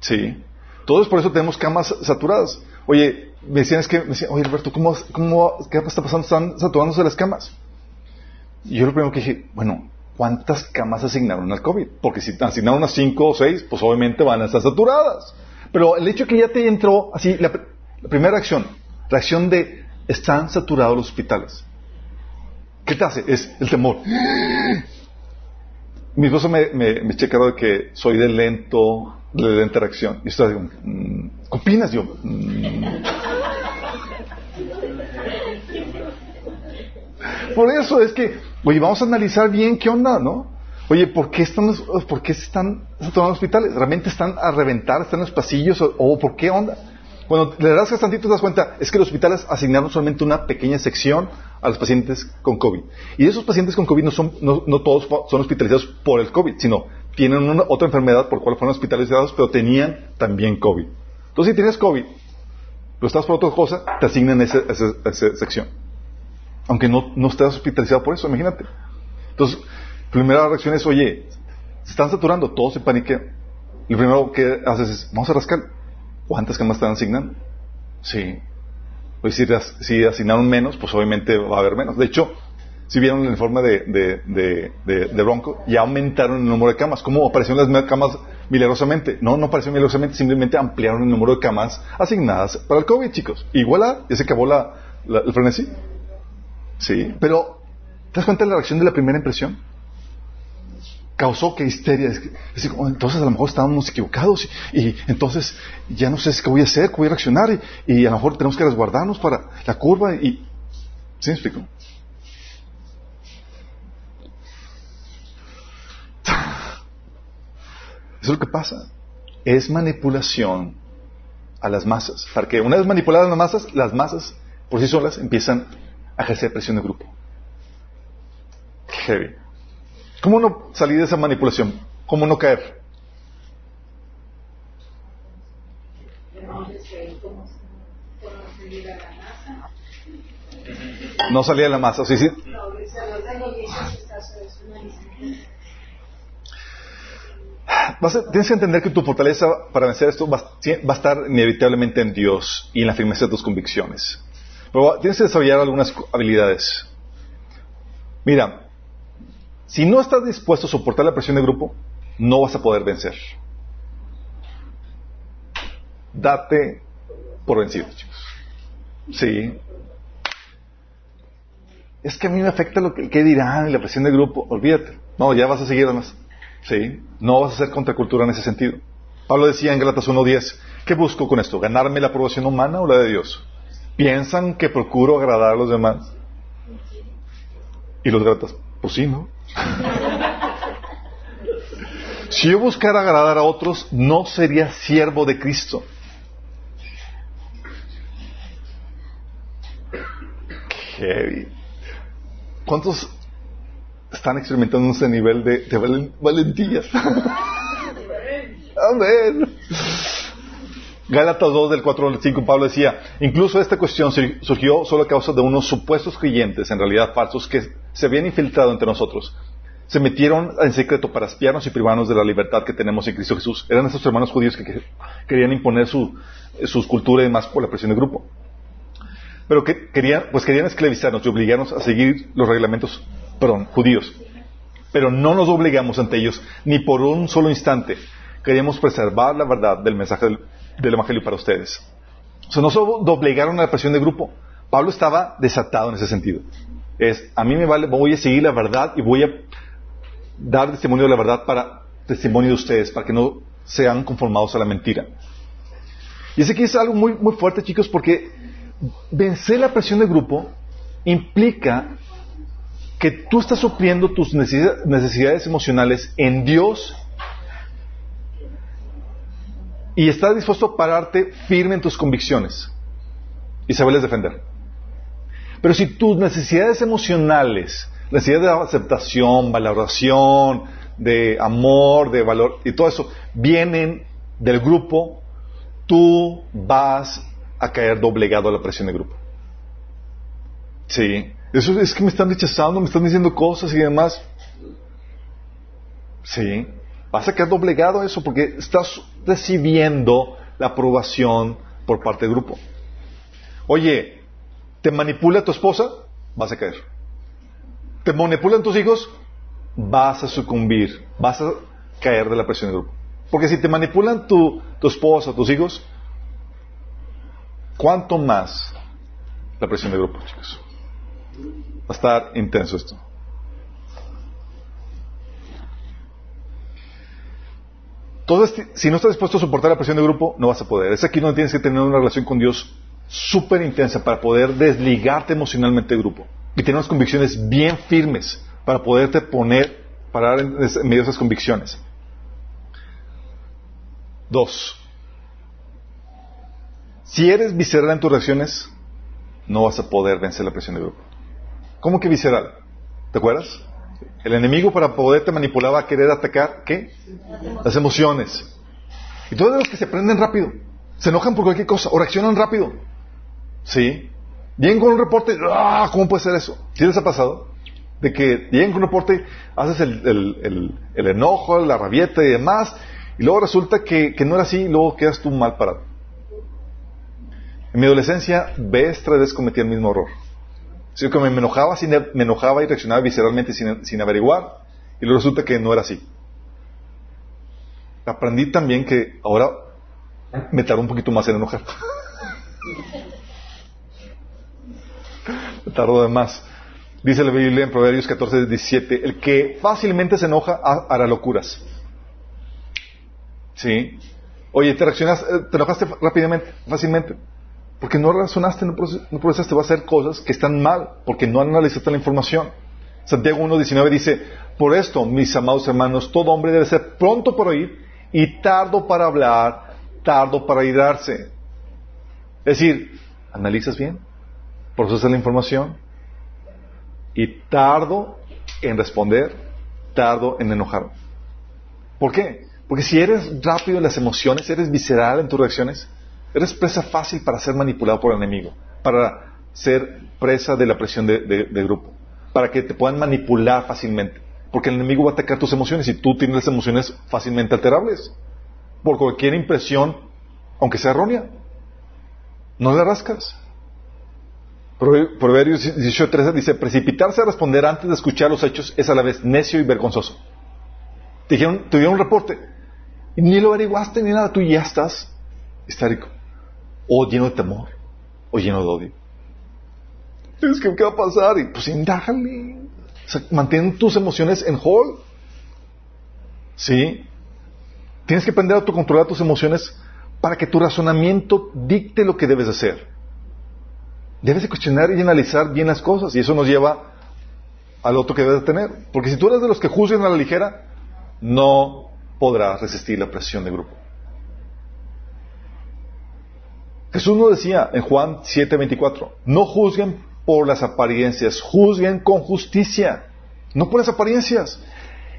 Sí. Todos por eso tenemos camas saturadas. Oye, me decían, es que, me decían, oye Alberto, ¿cómo, cómo, ¿qué está pasando? Están saturándose las camas. Y yo lo primero que dije, bueno, ¿cuántas camas asignaron al COVID? Porque si asignaron unas cinco o seis, pues obviamente van a estar saturadas. Pero el hecho que ya te entró, así, la, primera reacción, reacción de, están saturados los hospitales. ¿Qué te hace? Es el temor. Mi esposo me, me, me checa de que soy de lento, de lenta reacción. Y estoy digo, mm, ¿qué opinas? Yo, mm". Por eso es que, oye, vamos a analizar bien qué onda, ¿no? Oye, ¿por qué están, por qué están saturados hospitales? ¿Realmente están a reventar, están en los pasillos o, por qué onda? Cuando le das tantito te das cuenta, es que los hospitales asignaron solamente una pequeña sección a los pacientes con COVID. Y esos pacientes con COVID no son, no, no todos son hospitalizados por el COVID, sino tienen otra enfermedad por la cual fueron hospitalizados, pero tenían también COVID. Entonces, si tienes COVID, pero estás por otra cosa, te asignan esa, esa, sección. Aunque no, no estés hospitalizado por eso, imagínate. Entonces, primera reacción es, oye, se están saturando, todo se paniquea. Y lo primero que haces es, vamos a rascar. ¿Cuántas camas están asignando? Sí. Pues si, si asignaron menos, pues obviamente va a haber menos. De hecho, si vieron el informe de, de, Bronco, ya aumentaron el número de camas. ¿Cómo aparecieron las camas milagrosamente? No, no aparecieron milagrosamente, simplemente ampliaron el número de camas asignadas para el COVID, chicos. Igual ya se acabó la, el frenesí. Sí, pero ¿te das cuenta de la reacción de la primera impresión? Causó que histeria. entonces a lo mejor estábamos equivocados y, entonces ya no sé qué voy a hacer, qué voy a reaccionar y, a lo mejor tenemos que resguardarnos para la curva y... ¿Sí me explico? Eso es lo que pasa. Es manipulación a las masas. Para que una vez manipuladas las masas, las masas por sí solas empiezan a ejercer presión de grupo. Heavy. ¿Cómo no salir de esa manipulación? ¿Cómo no caer? No salía de la masa, tienes que entender que tu fortaleza para vencer esto va, a estar inevitablemente en Dios y en la firmeza de tus convicciones. Pero tienes que desarrollar algunas habilidades. Mira, si no estás dispuesto a soportar la presión de grupo, no vas a poder vencer. Date por vencido, chicos. Sí. Es que a mí me afecta lo que, dirán y la presión de grupo. Olvídate. No, ya vas a seguir además. ¿Sí? No vas a ser contracultura en ese sentido. Pablo decía en Galatas 1.10, ¿qué busco con esto? ¿Ganarme la aprobación humana o la de Dios? ¿Piensan que procuro agradar a los demás? Y los Galatas, pues sí, ¿no? si yo buscara agradar a otros, no sería siervo de Cristo. ¿Cuántos están experimentando ese nivel de, de valentías. Amén. Gálatas 2 del 4 al 5 Pablo decía, incluso esta cuestión surgió solo a causa de unos supuestos creyentes, en realidad falsos, que se habían infiltrado entre nosotros. Se metieron en secreto para espiarnos y privarnos de la libertad que tenemos en Cristo Jesús. Eran esos hermanos judíos que querían imponer su, sus culturas y demás por la presión del grupo. Pero que querían, pues querían esclavizarnos y obligarnos a seguir los reglamentos perdón, judíos. Pero no nos obligamos ante ellos ni por un solo instante. Queríamos preservar la verdad del mensaje del, Evangelio para ustedes. O sea, no solo doblegaron a la presión de grupo. Pablo estaba desatado en ese sentido. Es, a mí me vale, voy a seguir la verdad y voy a dar testimonio de la verdad para testimonio de ustedes, para que no sean conformados a la mentira. Y ese aquí es algo muy, muy fuerte, chicos, porque vencer la presión de grupo implica que tú estás supliendo tus necesidades emocionales en Dios y estás dispuesto a pararte firme en tus convicciones. y saberles defender. Pero si tus necesidades emocionales, necesidades de aceptación, valoración, de amor, de valor y todo eso vienen del grupo, tú vas a caer doblegado a la presión del grupo. Sí. Eso es que me están rechazando, me están diciendo cosas y demás. Sí. Vas a quedar doblegado a eso porque estás recibiendo la aprobación por parte del grupo. Oye, ¿te manipula tu esposa? Vas a caer. ¿Te manipulan tus hijos? Vas a sucumbir, vas a caer de la presión del grupo. Porque si te manipulan tu, tu esposa, tus hijos, ¿cuánto más la presión del grupo, chicos? Va a estar intenso esto. Entonces, si no estás dispuesto a soportar la presión del grupo, no vas a poder. Es aquí donde tienes que tener una relación con Dios súper intensa para poder desligarte emocionalmente del grupo y tener unas convicciones bien firmes para poderte poner, parar en, medio de esas convicciones. Dos, si eres visceral en tus reacciones, no vas a poder vencer la presión del grupo. ¿Cómo que visceral? ¿Te acuerdas? El enemigo para poderte manipular va a querer atacar, ¿qué? Las emociones. Y todos los que se prenden rápido, se enojan por cualquier cosa o reaccionan rápido. ¿Sí? Vienen con un reporte, ¡ah! ¿cómo puede ser eso? ¿Sí les ha pasado? De que vienen con un reporte, haces el, enojo, la rabieta y demás, y luego resulta que, no era así y luego quedas tú mal parado. En mi adolescencia, vez tras vez cometí el mismo error. Si que me enojaba, sin, me enojaba y reaccionaba visceralmente sin, averiguar, y luego resulta que no era así. Aprendí también que ahora me tardó un poquito más en enojar. me tardó de más. Dice la Biblia en Proverbios 14, 17, el que fácilmente se enoja hará locuras. ¿Sí? Oye, te reaccionas, eh, te enojaste rápidamente, fácilmente. Porque no razonaste, no procesaste, va a hacer cosas que están mal, porque no analizaste la información. Santiago 1.19 dice, por esto, mis amados hermanos, todo hombre debe ser pronto para oír y tardo para hablar, tardo para irarse. Es decir, analizas bien, procesas la información y tardo en responder, tardo en enojar. ¿Por qué? Porque si eres rápido en las emociones, eres visceral en tus reacciones, Eres presa fácil para ser manipulado por el enemigo, para ser presa de la presión de, grupo, para que te puedan manipular fácilmente. Porque el enemigo va a atacar tus emociones y tú tienes las emociones fácilmente alterables. Por cualquier impresión, aunque sea errónea. No le rascas. Proverbios 18.13 dice, precipitarse a responder antes de escuchar los hechos es a la vez necio y vergonzoso. Te dijeron, te dieron un reporte y ni lo averiguaste ni nada, tú ya estás histérico o lleno de temor, o lleno de odio. Es que, ¿qué va a pasar? Y pues indájale. mantén tus emociones en hold. ¿Sí? Tienes que aprender a autocontrolar tus emociones para que tu razonamiento dicte lo que debes hacer. Debes de cuestionar y analizar bien las cosas y eso nos lleva al otro que debes tener. Porque si tú eres de los que juzgan a la ligera, no podrás resistir la presión del grupo. Jesús nos decía en Juan 7:24, no juzguen por las apariencias, juzguen con justicia, no por las apariencias.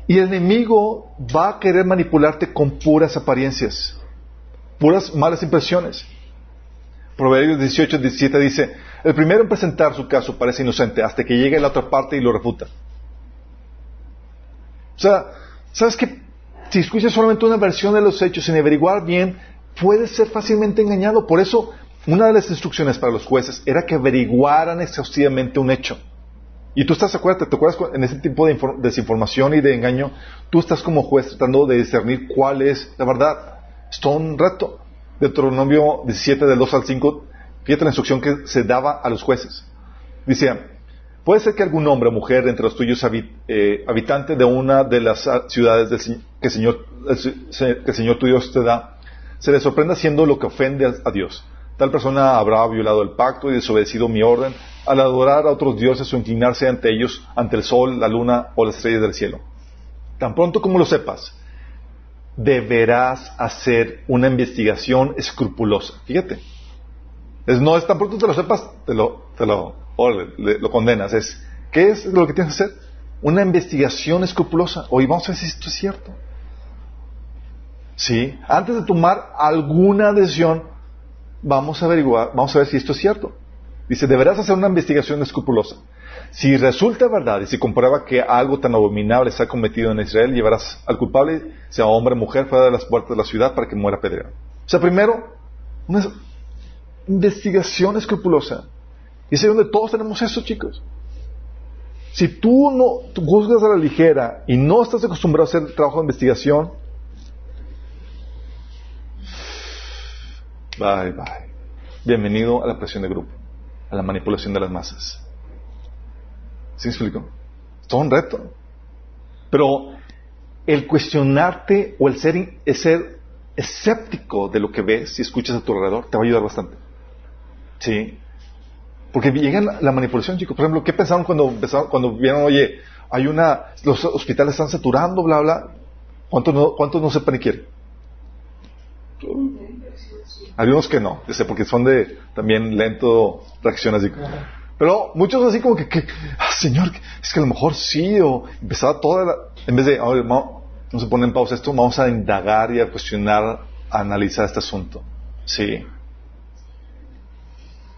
Y el enemigo va a querer manipularte con puras apariencias, puras malas impresiones. Proverbios 18, 17 dice, el primero en presentar su caso parece inocente hasta que llegue la otra parte y lo refuta. O sea, ¿sabes que Si escuchas solamente una versión de los hechos sin averiguar bien, puede ser fácilmente engañado. Por eso, una de las instrucciones para los jueces era que averiguaran exhaustivamente un hecho. Y tú estás, acuérdate, ¿te acuerdas en ese tipo de desinformación y de engaño? Tú estás como juez tratando de discernir cuál es la verdad. Es todo un reto. Deuteronomio 17 del 2 al 5, fíjate la instrucción que se daba a los jueces. Dice, puede ser que algún hombre o mujer entre los tuyos eh, habitante de una de las ciudades que, Señor, que el Señor tuyo te da, se le sorprenda haciendo lo que ofende a Dios. Tal persona habrá violado el pacto y desobedecido mi orden al adorar a otros dioses o inclinarse ante ellos, ante el sol, la luna o las estrellas del cielo. Tan pronto como lo sepas, deberás hacer una investigación escrupulosa. Fíjate. Es, no es tan pronto te lo sepas, te lo, te lo, lo condenas. Es, ¿qué es lo que tienes que hacer? Una investigación escrupulosa. Hoy vamos a ver si esto es cierto. Sí, antes de tomar alguna decisión, vamos a averiguar, vamos a ver si esto es cierto. Dice, deberás hacer una investigación escrupulosa. Si resulta verdad y si comprueba que algo tan abominable se ha cometido en Israel, llevarás al culpable, sea hombre o mujer, fuera de las puertas de la ciudad para que muera pedreado. O sea, primero, una investigación escrupulosa. Y es donde todos tenemos eso, chicos. Si tú no juzgas a la ligera y no estás acostumbrado a hacer trabajo de investigación, bye bye. Bienvenido a la presión de grupo, a la manipulación de las masas. ¿Sí me explico? Es todo un reto. Pero el cuestionarte o el ser, el ser escéptico de lo que ves y escuchas a tu alrededor te va a ayudar bastante. Sí. Porque llega la, manipulación, chicos. Por ejemplo, ¿qué pensaron cuando, cuando vieron, oye, hay una, los hospitales están saturando, bla, bla? ¿Cuántos no, cuántos no se paniquean? Hay unos que no, porque son de también lento reacción así. Pero muchos así como que, que ah, Señor, es que a lo mejor sí, o empezaba toda la, en vez de, vamos, no se pone en pausa esto, vamos a indagar y a cuestionar, a analizar este asunto. Sí.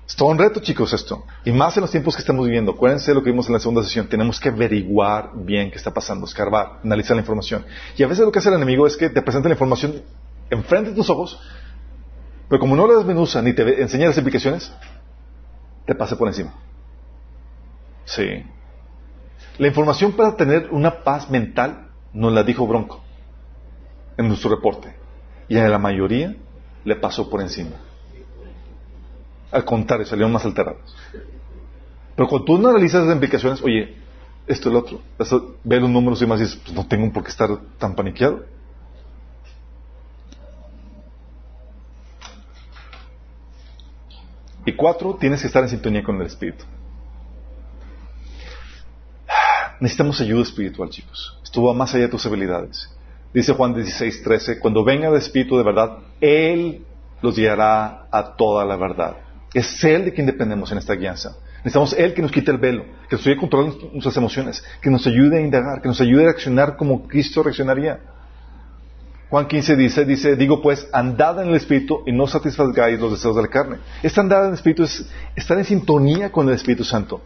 Es todo un reto, chicos, esto. Y más en los tiempos que estamos viviendo. Acuérdense de lo que vimos en la segunda sesión. Tenemos que averiguar bien qué está pasando, escarbar, analizar la información. Y a veces lo que hace el enemigo es que te presenta la información enfrente de tus ojos, pero como no la desmenuza ni te enseña las implicaciones, te pasa por encima. Sí. La información para tener una paz mental nos la dijo Bronco en nuestro reporte. Y a la mayoría le pasó por encima. Al contrario, salieron más alterados. Pero cuando tú no analizas las implicaciones, oye, esto es lo otro, ve los números y más dices, pues no tengo por qué estar tan paniqueado. Y cuatro, tienes que estar en sintonía con el Espíritu. Necesitamos ayuda espiritual, chicos. Esto va más allá de tus habilidades. Dice Juan 16, 13, cuando venga el Espíritu de verdad, Él los guiará a toda la verdad. Es Él de quien dependemos en esta guianza. Necesitamos Él que nos quite el velo, que nos ayude a controlar nuestras emociones, que nos ayude a indagar, que nos ayude a reaccionar como Cristo reaccionaría. Juan 15 dice, dice, digo pues, andad en el Espíritu y no satisfagáis los deseos de la carne. Esta andada en el Espíritu es estar en sintonía con el Espíritu Santo.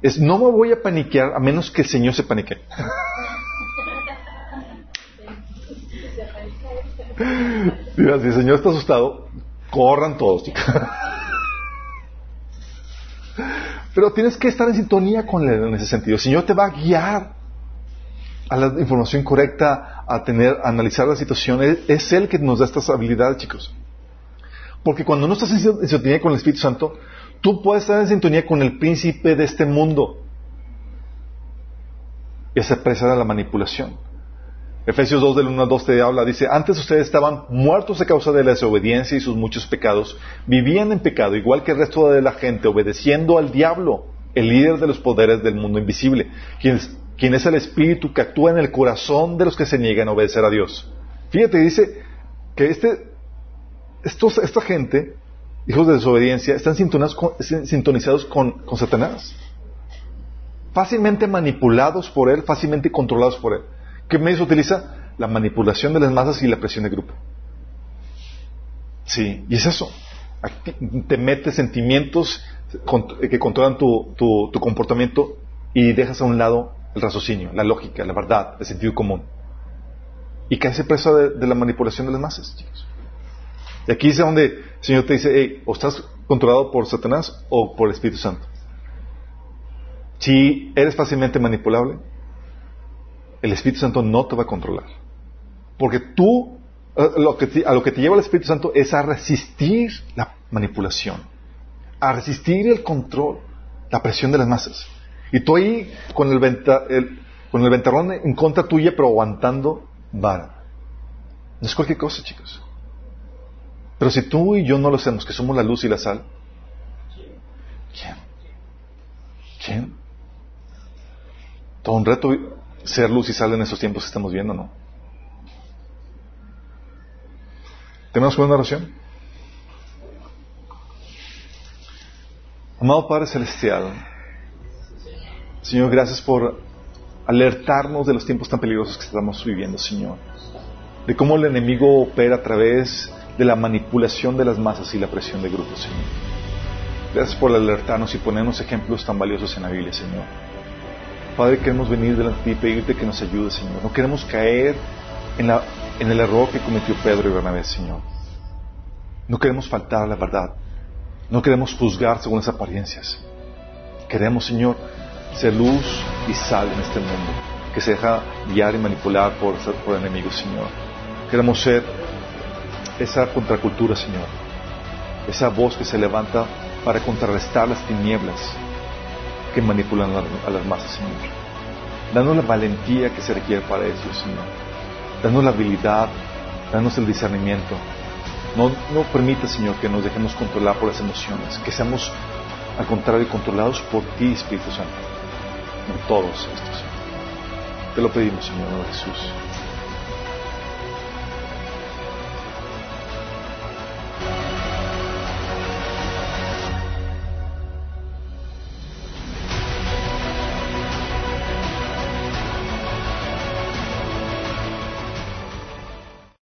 Es, no me voy a paniquear a menos que el Señor se panique. Mira, si el Señor está asustado, corran todos. Pero tienes que estar en sintonía con Él en ese sentido. El Señor te va a guiar a la información correcta, a tener, a analizar la situación. Es Él que nos da estas habilidades, chicos. Porque cuando no estás en sintonía con el Espíritu Santo, tú puedes estar en sintonía con el príncipe de este mundo. Y se presa a la manipulación. Efesios 2 del 1 al 2 te habla, dice, antes ustedes estaban muertos a causa de la desobediencia y sus muchos pecados, vivían en pecado igual que el resto de la gente, obedeciendo al diablo, el líder de los poderes del mundo invisible, quien quien es el espíritu que actúa en el corazón de los que se niegan a obedecer a Dios. Fíjate, dice que este, esta gente, hijos de desobediencia, están sintonizados con, con Satanás. Fácilmente manipulados por él, fácilmente controlados por él. ¿Qué medios utiliza? La manipulación de las masas y la presión de grupo. Sí, y es eso. Te metes sentimientos que controlan tu, tu, tu comportamiento y dejas a un lado el raciocinio, la lógica, la verdad, el sentido común. Y cae preso de, de, la manipulación de las masas, chicos. Y aquí es donde el Señor te dice, hey, o estás controlado por Satanás o por el Espíritu Santo. Si eres fácilmente manipulable, el Espíritu Santo no te va a controlar. Porque tú, a lo que te lleva el Espíritu Santo es a resistir la manipulación, a resistir el control, la presión de las masas. Y tú ahí con el, con el ventarrón en contra tuya, pero aguantando vara. No es cualquier cosa, chicos. Pero si tú y yo no lo hacemos, que somos la luz y la sal, ¿quién? ¿Quién? Todo un reto ser luz y sal en esos tiempos que estamos viendo, ¿no? ¿Tenemos una oración? Amado Padre Celestial, Señor, gracias por alertarnos de los tiempos tan peligrosos que estamos viviendo, Señor. De cómo el enemigo opera a través de la manipulación de las masas y la presión de grupos, Señor. Gracias por alertarnos y ponernos ejemplos tan valiosos en la Biblia, Señor. Padre, queremos venir delante de ti y pedirte que nos ayudes, Señor. No queremos caer en, la, en el error que cometió Pedro y Bernabé, Señor. No queremos faltar a la verdad. No queremos juzgar según las apariencias. Queremos, Señor, ser luz y sal en este mundo, que se deja guiar y manipular por, por enemigos, Señor. Queremos ser esa contracultura, Señor. Esa voz que se levanta para contrarrestar las tinieblas que manipulan a las masas, Señor. Danos la valentía que se requiere para eso, Señor. Danos la habilidad, danos el discernimiento. No, no permita, Señor, que nos dejemos controlar por las emociones, que seamos, al contrario, controlados por ti, Espíritu Santo, en todos estos. Te lo pedimos, Señor, Jesús.